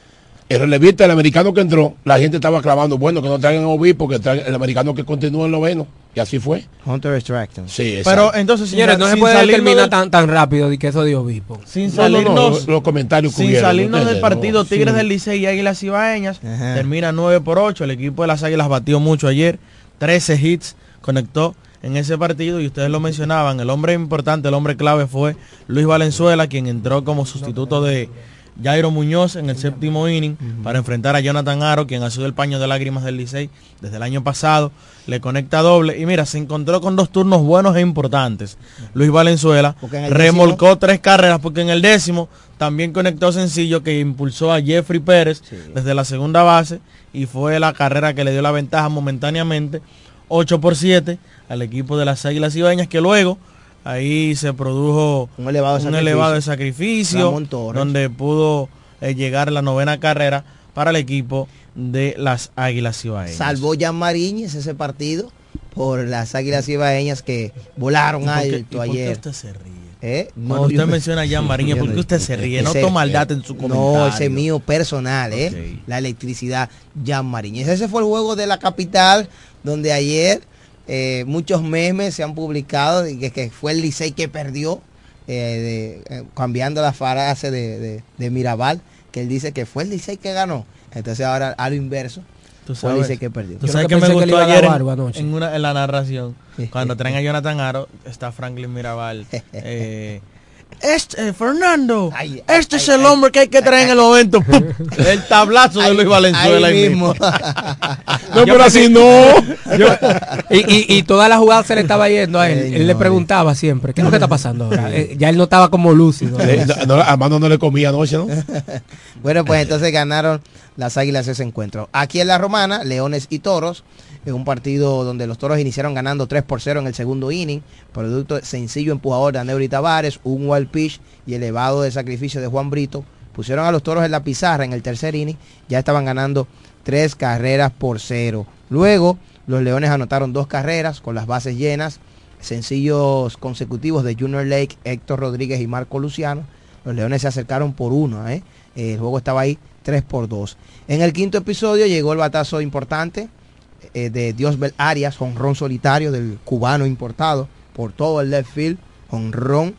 El relevista, el americano que entró, la gente estaba clavando, bueno, que no traigan a obispo, que traigan el americano que continúa en noveno. Y así fue. Hunter Extraction. Sí, pero entonces Señores, no se puede salirnos terminar del- tan, tan rápido de que eso de obispo. sin No, no, no, salirnos los, los comentarios Sin salirnos del partido No, Tigres sí. del Licey y Águilas Ibaeñas, Ajá. termina 9 por 8. El equipo de las Águilas batió mucho ayer, 13 hits conectó en ese partido y ustedes lo mencionaban, el hombre importante, el hombre clave fue Luis Valenzuela, quien entró como sustituto de Jairo Muñoz en el séptimo inning para enfrentar a Jonathan Aro, quien ha sido el paño de lágrimas del Licey desde el año pasado, le conecta doble y mira, se encontró con dos turnos buenos e importantes. Luis Valenzuela remolcó tres carreras porque en el décimo también conectó sencillo que impulsó a Jeffrey Pérez desde la segunda base y fue la carrera que le dio la ventaja momentáneamente 8 por 7 al equipo de las Águilas Ibañas que luego ahí se produjo Un elevado un sacrificio. elevado de sacrificio donde pudo eh, llegar la novena carrera para el equipo de las Águilas Ibaeñas. Salvó Jan Mariñez ese partido por las águilas ibaeñas que volaron ¿Y por qué- y alto por qué ayer. usted se ríe? ¿Eh? Cuando usted menciona a Jan Mariñez, ¿por qué usted se ríe? No toma maldad en su comentario. No, ese es mío personal, ¿eh? La electricidad, Jan Mariñez. Ese fue el juego de la capital, donde ayer eh, muchos memes se han publicado de que, que fue el Licey que perdió, eh, de- eh, cambiando la frase de, de- de Mirabal, que él dice que fue el Licey que ganó. Entonces ahora a lo inverso, Tú fue el sabes. Licey que perdió. Tú sabes que que me que gustó iba a dar ayer en una, en la narración. Cuando traen a Jonathan Aro, está Franklin Mirabal. [laughs] este, eh, Fernando, Ay, este ay, es el ay, hombre que hay que traer en el momento. ¡Pum! [laughs] El tablazo de Luis Valenzuela. ahí mismo. [laughs] No, pero así no. Y, y, y toda la jugada se le estaba yendo a él. Ay, él le preguntaba siempre, ¿qué es lo que está pasando ahora? Eh, ya él no estaba como lúcido. Eh, no, no, a mano no le comía anoche, ¿no? [laughs] Bueno, pues entonces ganaron las Águilas ese encuentro. Aquí en la Romana, Leones y Toros, en un partido donde los Toros iniciaron ganando 3 por 0 en el segundo inning, producto sencillo empujador de Aneuri Tavares, un wild pitch y elevado de sacrificio de Juan Brito. Pusieron a los Toros en la pizarra en el tercer inning, ya estaban ganando tres carreras por cero. Luego, los Leones anotaron dos carreras con las bases llenas, sencillos consecutivos de Junior Lake, Héctor Rodríguez y Marco Luciano. Los Leones se acercaron por uno, ¿eh? El juego estaba ahí 3 por 2. En el quinto episodio llegó el batazo importante eh, de Diosbel Arias, honrón solitario del cubano importado por todo el left field, honrón.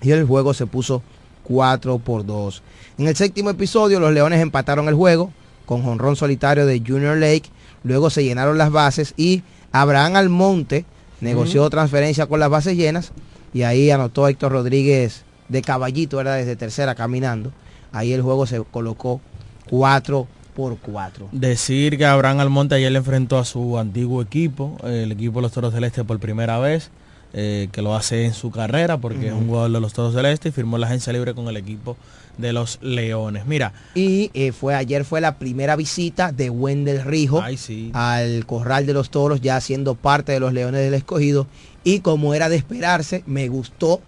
Y el juego se puso 4 por 2. En el séptimo episodio los Leones empataron el juego con honrón solitario de Junior Lake. Luego se llenaron las bases y Abraham Almonte negoció transferencia con las bases llenas y ahí anotó Héctor Rodríguez de caballito, ¿verdad? Desde tercera caminando. Ahí el juego se colocó 4 por 4. Decir que Abraham Almonte ayer le enfrentó a su antiguo equipo, el equipo de los Toros del Este por primera vez, eh, que lo hace en su carrera porque es un jugador de los Toros del Este y firmó la agencia libre con el equipo de los Leones. Mira, Y eh, fue ayer fue la primera visita de Wendel Rijo ay sí, al corral de los toros, ya siendo parte de los Leones del Escogido. Y como era de esperarse, me gustó,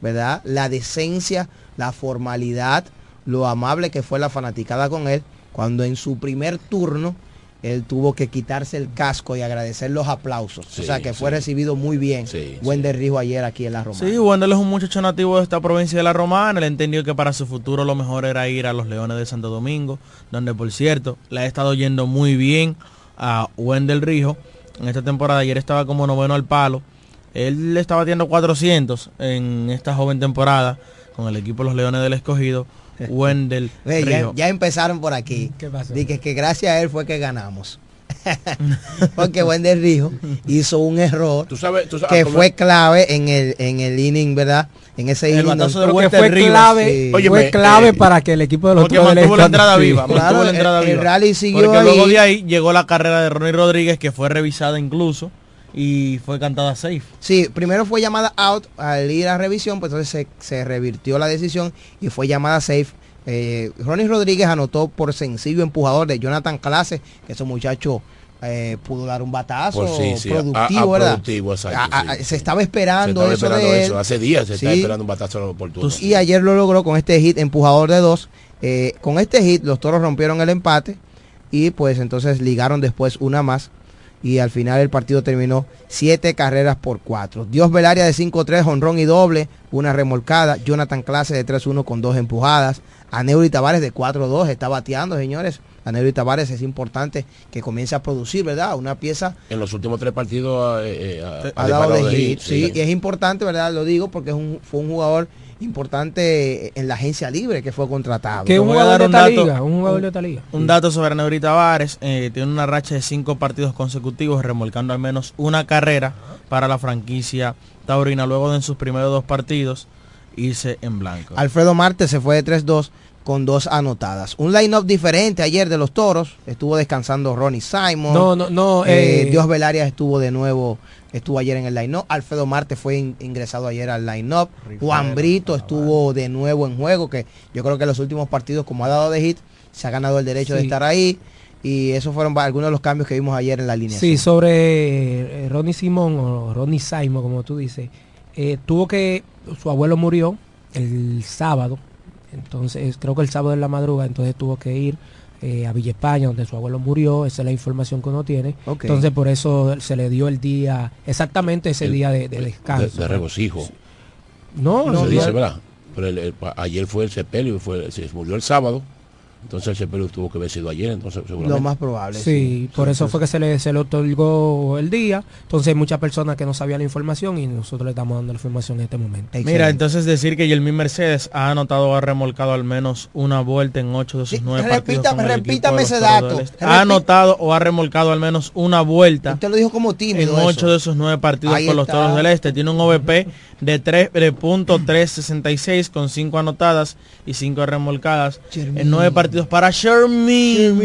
¿verdad? La decencia, la formalidad, lo amable que fue la fanaticada con él, cuando en su primer turno él tuvo que quitarse el casco y agradecer los aplausos. Sí, o sea que fue sí. recibido muy bien Wender Rijo ayer aquí en la Romana. Sí, Wendell es un muchacho nativo de esta provincia de La Romana. Él entendió que para su futuro lo mejor era ir a los Leones de Santo Domingo, donde por cierto le ha estado yendo muy bien a Wendell Rijo. En esta temporada ayer estaba como noveno al palo. Él le estaba batiendo 400 en esta joven temporada con el equipo de los Leones del Escogido. [laughs] Wendell Ve, ya, Rijo. ya empezaron por aquí. ¿Qué pasó? Dije que gracias a él fue que ganamos. [laughs] [laughs] Porque Wender Rijo hizo un error Tú sabes, tú sabes que cómo- fue clave en el en el inning, ¿verdad? En ese El inning. batazo de Creo que Walter fue clave, sí. fue Óyeme, clave eh, para que el equipo de los Porque mantuvo la entrada sí. viva. Claro, mantuvo la entrada el- el viva. rally siguió Porque ahí. luego de ahí llegó la carrera de Ronnie Rodríguez, que fue revisada incluso, y fue cantada safe. Sí, primero fue llamada out al ir a revisión, pues entonces se, se revirtió la decisión y fue llamada safe. Eh, Ronnie Rodríguez anotó por sencillo empujador de Jonathan Clase, que ese muchacho eh, pudo dar un batazo sí, sí, productivo, a- a ¿verdad? productivo, exacto, A- a- sí. Se estaba esperando Se estaba eso esperando de eso. Hace días se está Sí. esperando un batazo oportuno. Y ayer lo logró con este hit empujador de dos. Eh, con este hit los toros rompieron el empate y pues entonces ligaron después una más. Y al final el partido terminó siete carreras por cuatro. Dios Velaria de 5-3, honrón y doble, una remolcada. Jonathan Clase de 3-1 con dos empujadas. Aneuri Tavares de 4-2 está bateando, señores. Aneuri Tavares es importante que comience a producir, ¿verdad? Una pieza En los últimos tres partidos eh, eh, ha- dado de hit, hit, sí, y es importante, ¿verdad? Lo digo porque es un, fue un jugador importante en la agencia libre que fue contratado. Que un jugador de un esta dato. liga, un jugador de esta liga. Un dato sobre Neuri Tavares, eh, tiene una racha de cinco partidos consecutivos, remolcando al menos una carrera para la franquicia taurina, luego de en sus primeros dos partidos irse en blanco. Alfredo Marte se fue de 3-2 con dos anotadas. Un line-up diferente ayer de los toros. Estuvo descansando Ronnie Simon. No, no, no, Eh, eh, Dios Velarias estuvo de nuevo, estuvo ayer en el line-up. Alfredo Marte fue in- ingresado ayer al line-up. Juan Brito estuvo de nuevo en juego, que yo creo que en los últimos partidos, como ha dado de hit, se ha ganado el derecho de estar ahí. Y esos fueron algunos de los cambios que vimos ayer en la línea. Sí, sobre eh, Ronnie Simón o Ronnie Simon, como tú dices, eh, tuvo que, su abuelo murió el sábado, entonces creo que el sábado en la madrugada, entonces tuvo que ir eh, a Villa España, donde su abuelo murió, esa es la información que uno tiene, entonces por eso se le dio el día, exactamente ese El- día de, de de, descanso. de regocijo. No, se no, dice, no. ¿verdad? Pero el- el- ayer fue el sepelio, fue, se murió el sábado, entonces el sepelio tuvo que haber sido ayer, entonces seguramente. Lo más probable. Sí, por eso fue que se le, se le otorgó el día. Entonces hay muchas personas que no sabían la información y nosotros le estamos dando la información en este momento. Mira, entonces decir que Yelmin Mercedes ha anotado o ha remolcado al menos una vuelta en ocho de sus nueve partidos. repítame- equipo repítame ese dato. Este. Ha anotado o ha remolcado al menos una vuelta Usted lo dijo como en tímido. eso. ocho de sus nueve partidos Ahí con los. Toros del Este. Tiene un OVP de, 3, de punto .366 con cinco anotadas y cinco remolcadas en nueve partidos para Sherman.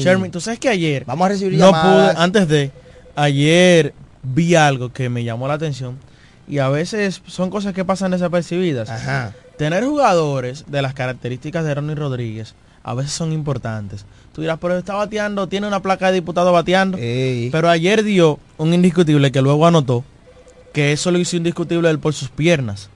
Sherman, tú sabes que ayer Vamos a recibir no llamadas. pude, antes de ayer vi algo que me llamó la atención y a veces son cosas que pasan desapercibidas. Tener jugadores de las características de Ronnie Rodríguez a veces son importantes. Tú dirás, pero está bateando, tiene una placa de diputado bateando. Pero ayer dio un indiscutible que luego anotó que eso lo hizo indiscutible él por sus piernas.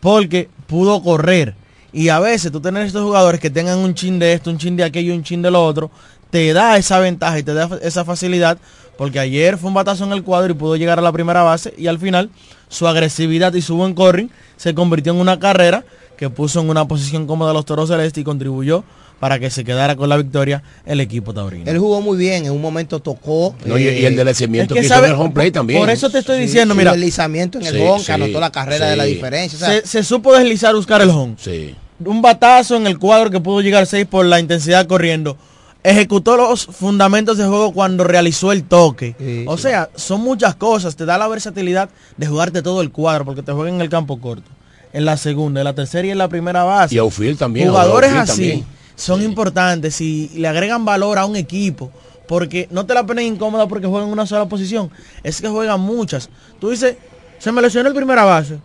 Porque pudo correr. Y a veces tú tener estos jugadores que tengan un chin de esto, un chin de aquello, un chin de lo otro, te da esa ventaja y te da esa facilidad. Porque ayer fue un batazo en el cuadro y pudo llegar a la primera base. Y al final su agresividad y su buen corring se convirtió en una carrera que puso en una posición cómoda a los Toros Celeste y contribuyó para que se quedara con la victoria el equipo taurino. Él jugó muy bien, en un momento tocó. No, y- y el deslizamiento es que que hizo sabe- en el home play también. Por eso te estoy Sí, diciendo, mira. deslizamiento en el Sí, home, que sí, anotó la carrera de la diferencia. o sea, se, se supo deslizar, buscar el home. Sí. Un batazo en el cuadro que pudo llegar 6 por la intensidad corriendo. Ejecutó los fundamentos de juego cuando realizó el toque. o sea, son muchas cosas. Te da la versatilidad de jugarte todo el cuadro porque te juega en el campo corto. En la segunda, en la tercera y en la primera base. Y outfield también. Jugadores outfield así también. Son importantes y le agregan valor a un equipo. Porque no te la ponen incómoda porque juegan una sola posición. Es que juegan muchas. Tú dices, se me lesionó el primera base.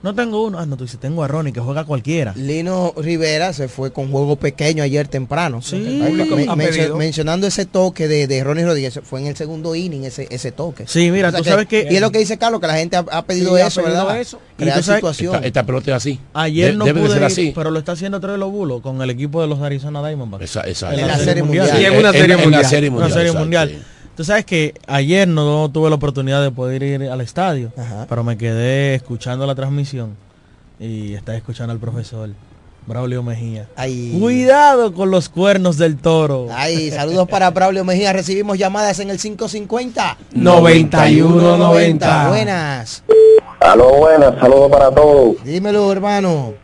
No tengo uno. Ah, no, tú dices, tengo a Ronnie que juega cualquiera. Lino Rivera se fue con juego pequeño ayer temprano. Sí. Mencio- mencionando ese toque de, de Ronnie Rodríguez, fue en el segundo inning ese, ese toque. Sí, mira, O sea tú sabes que- Y es lo que dice Carlos, que la gente ha, ha pedido Sí, ha eso, pedido ¿verdad? eso. Y Crear tú sabes- situación. Esta, esta pelota es así. Ayer De- no debe de pude ser ir, así. pero lo está haciendo Troy Lobulo con el equipo de los Arizona Diamondbacks. Esa- esa- En En la, la serie mundial. Mundial. Sí, en una serie En- en la mundial. Serie Una Mundial, serie exacto, mundial. Tú sabes que ayer no tuve la oportunidad de poder ir al estadio, pero me quedé escuchando la transmisión y estaba escuchando al profesor Braulio Mejía. Cuidado con los cuernos del toro. Ay, saludos para Braulio Mejía. Recibimos llamadas en el 550 9190. Buenas. Aló, buenas, saludos para todos. Dímelo, hermano.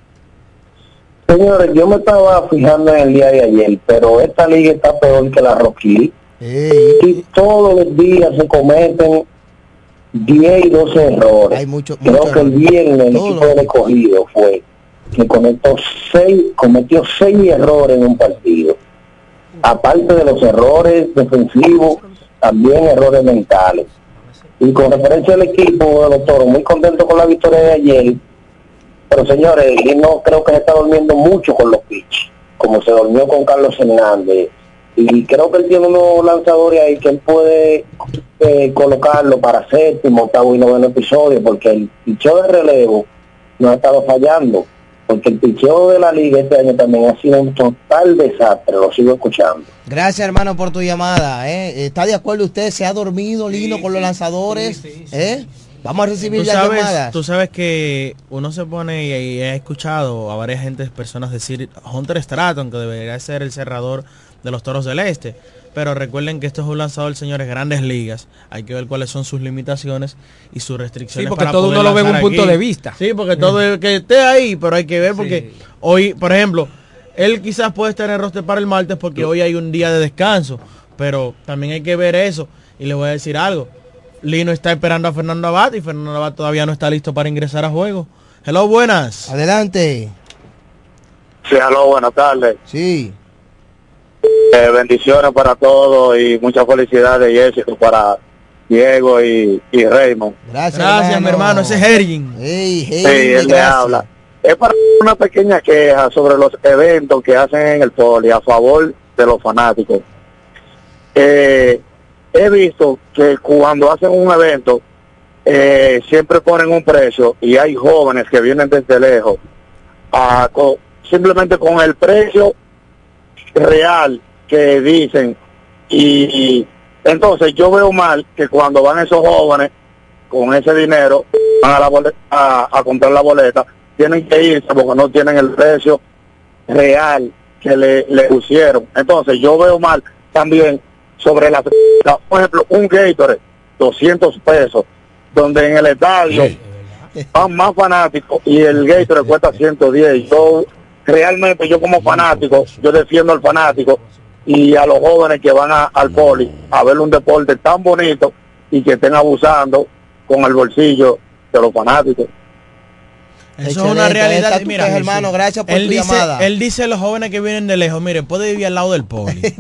Señores, yo me estaba fijando en el día de ayer, pero esta liga está peor que la Rocky. Y todos los días se cometen 10 y 12 errores. Hay mucho, Creo que el viernes el equipo del escogido fue que cometió seis, cometió seis errores en un partido. Aparte de los errores defensivos, también errores mentales. Y con referencia al equipo toros, muy contento con la victoria de ayer. Pero señores, yo no creo que se está durmiendo mucho con los pitch, como se durmió con Carlos Hernández. Y creo que él tiene unos lanzadores ahí que él puede eh, colocarlo para séptimo, octavo y noveno episodio, porque el picheo de relevo no ha estado fallando. Porque el picheo de la liga este año también ha sido un total desastre, lo sigo escuchando. Gracias, hermano, por tu llamada. ¿eh? ¿Está de acuerdo usted? ¿Se ha dormido Lino con los lanzadores? ¿Eh? Vamos a recibir Tú las sabes, llamadas. tú sabes que uno se pone y, y he escuchado a varias gentes, personas decir Hunter Stratton, que debería ser el cerrador de los Toros del Este. Pero recuerden que esto es un lanzador, señores, grandes ligas. Hay que ver cuáles son sus limitaciones y sus restricciones. Sí, porque para todo poder uno lo ve en un punto aquí. de vista. Sí, porque todo es que esté ahí, pero hay que ver porque hoy, por ejemplo, él quizás puede estar en el roster para el martes porque hoy hay un día de descanso. Pero también hay que ver eso. Y le voy a decir algo. Lino está esperando a Fernando Abad y Fernando Abad todavía no está listo para ingresar a juego. Hello, buenas. Adelante. Sí, aló, buenas tardes. Sí. Eh, bendiciones para todos y muchas felicidades y éxito para Diego y, y Raymond. Gracias, Gracias, mi hermano. Ese es Hergin. Hey, Sí, él le habla. Es para una pequeña queja sobre los eventos que hacen en el poli a favor de los fanáticos. Eh, he visto que cuando hacen un evento eh, siempre ponen un precio y hay jóvenes que vienen desde lejos a simplemente con el precio real que dicen y, entonces yo veo mal que cuando van esos jóvenes con ese dinero van a, la bole- a, a comprar la boleta tienen que irse porque no tienen el precio real que le, le pusieron. Entonces yo veo mal también sobre la por ejemplo un Gatorade 200 pesos donde en el estadio van más fanáticos y el Gatorade cuesta 110 yo realmente yo como fanático yo defiendo al fanático y a los jóvenes que van a- al poli a ver un deporte tan bonito y que estén abusando con el bolsillo de los fanáticos. Eso es una realidad. Mira, hermano, gracias por él tu dice, llamada. Él dice a los jóvenes que vienen de lejos, mire, puede vivir al lado del poli. [laughs]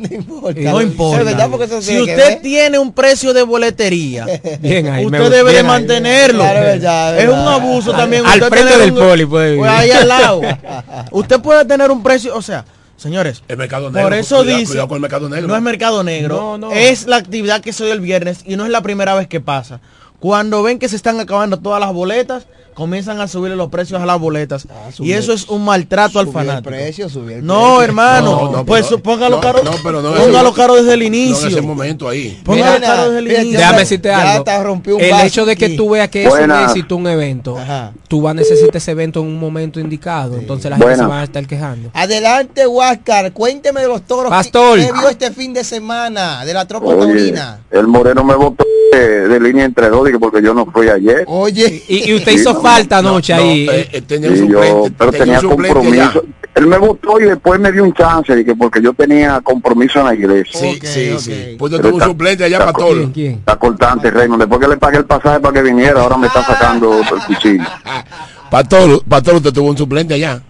no importa. Eso si usted tiene un precio de boletería, [laughs] Bien ahí, me usted debe de Bien mantenerlo. Claro, es verdad, es es un abuso también. Al usted frente del un- poli puede vivir. pues ahí al lado. [laughs] usted puede tener un precio, o sea, señores, El mercado negro. por eso cuidado, dice, cuidado con el mercado negro. no es mercado negro, No, no. es la actividad que se dio el viernes y no es la primera vez que pasa. Cuando ven que se están acabando todas las boletas, comienzan a subirle los precios a las boletas. y subió- eso es un maltrato al el fanático. precio, subió el no, hermano, No, no, pues pero- póngalo no, caro, no, pero no, póngalo eso- caro desde el No en inicio. ese momento ahí. póngalo Mira, caro desde el fíjate, inicio. Déjame decirte algo. rompió un El vaso hecho de que aquí. tú veas que es un Buenas. éxito un evento, Ajá. tú vas a necesitar ese evento en un momento indicado. Entonces la gente se va a estar quejando. Adelante, Huáscar. Cuénteme de los toros Pastor. que, vio este fin de semana de la tropa Oye, taurina. el Moreno me votó de, de línea entre dos dije, porque yo no fui ayer. Oye, Y, y usted hizo falta No, anoche no, ahí. eh, tenía un Y yo, suplente, pero tenía, un compromiso. Él me votó y después me dio un chance dije, porque yo tenía compromiso en la iglesia. Sí, sí, sí. Pues yo tuve un suplente allá está para todo. ¿Quién? ¿Quién? Está cortante, Reino. Después que le pagué el pasaje para que viniera, ahora me está sacando el cuchillo. [laughs] Para todo, para todo usted tuvo un suplente allá.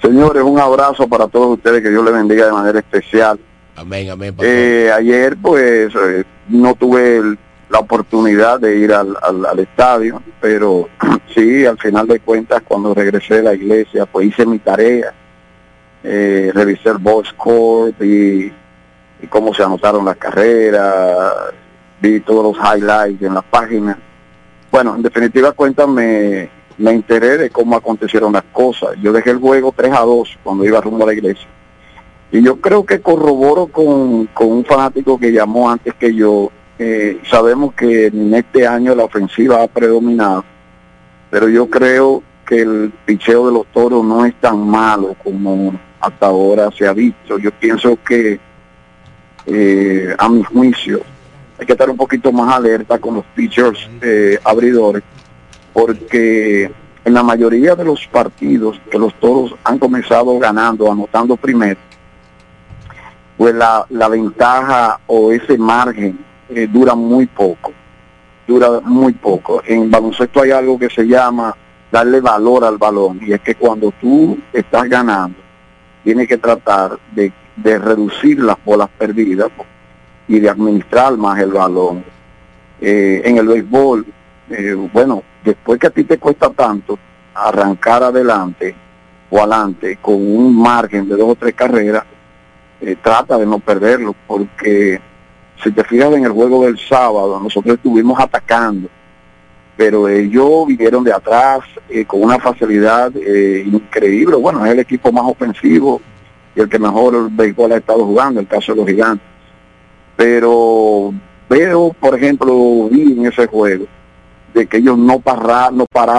Señores, un abrazo para todos ustedes, que Dios les bendiga de manera especial. Amén, amén. pastor. Eh, ayer, pues, eh, no tuve el- la oportunidad de ir al, al- estadio, pero [clears throat] sí, al final de cuentas, cuando regresé de la iglesia, pues hice mi tarea, eh, revisé el box score, vi cómo se anotaron las carreras, vi todos los highlights en la página. Bueno, en definitiva cuenta me, me enteré de cómo acontecieron las cosas. Yo dejé el juego 3 a 2 cuando iba rumbo a la iglesia. Y yo creo que corroboro con, con un fanático que llamó antes que yo. Eh, sabemos que en este año la ofensiva ha predominado, pero yo creo que el picheo de los toros no es tan malo como hasta ahora se ha visto. Yo pienso que, eh, a mi juicio, hay que estar un poquito más alerta con los pitchers eh, abridores, porque en la mayoría de los partidos que los toros han comenzado ganando, anotando primero, pues la, la ventaja o ese margen eh, dura muy poco, dura muy poco. En baloncesto hay algo que se llama darle valor al balón, y es que cuando tú estás ganando, tienes que tratar de, reducir las bolas perdidas y de administrar más el balón. Eh, en el béisbol, eh, bueno, después que a ti te cuesta tanto arrancar adelante o adelante con un margen de dos o tres carreras, eh, trata de no perderlo, porque si te fijas en el juego del sábado, nosotros estuvimos atacando, pero ellos vinieron de atrás eh, con una facilidad eh, increíble. Bueno, es el equipo más ofensivo y el que mejor el béisbol ha estado jugando, el caso de los gigantes. Pero veo, por ejemplo, vi en ese juego de que ellos no, parra- no pararon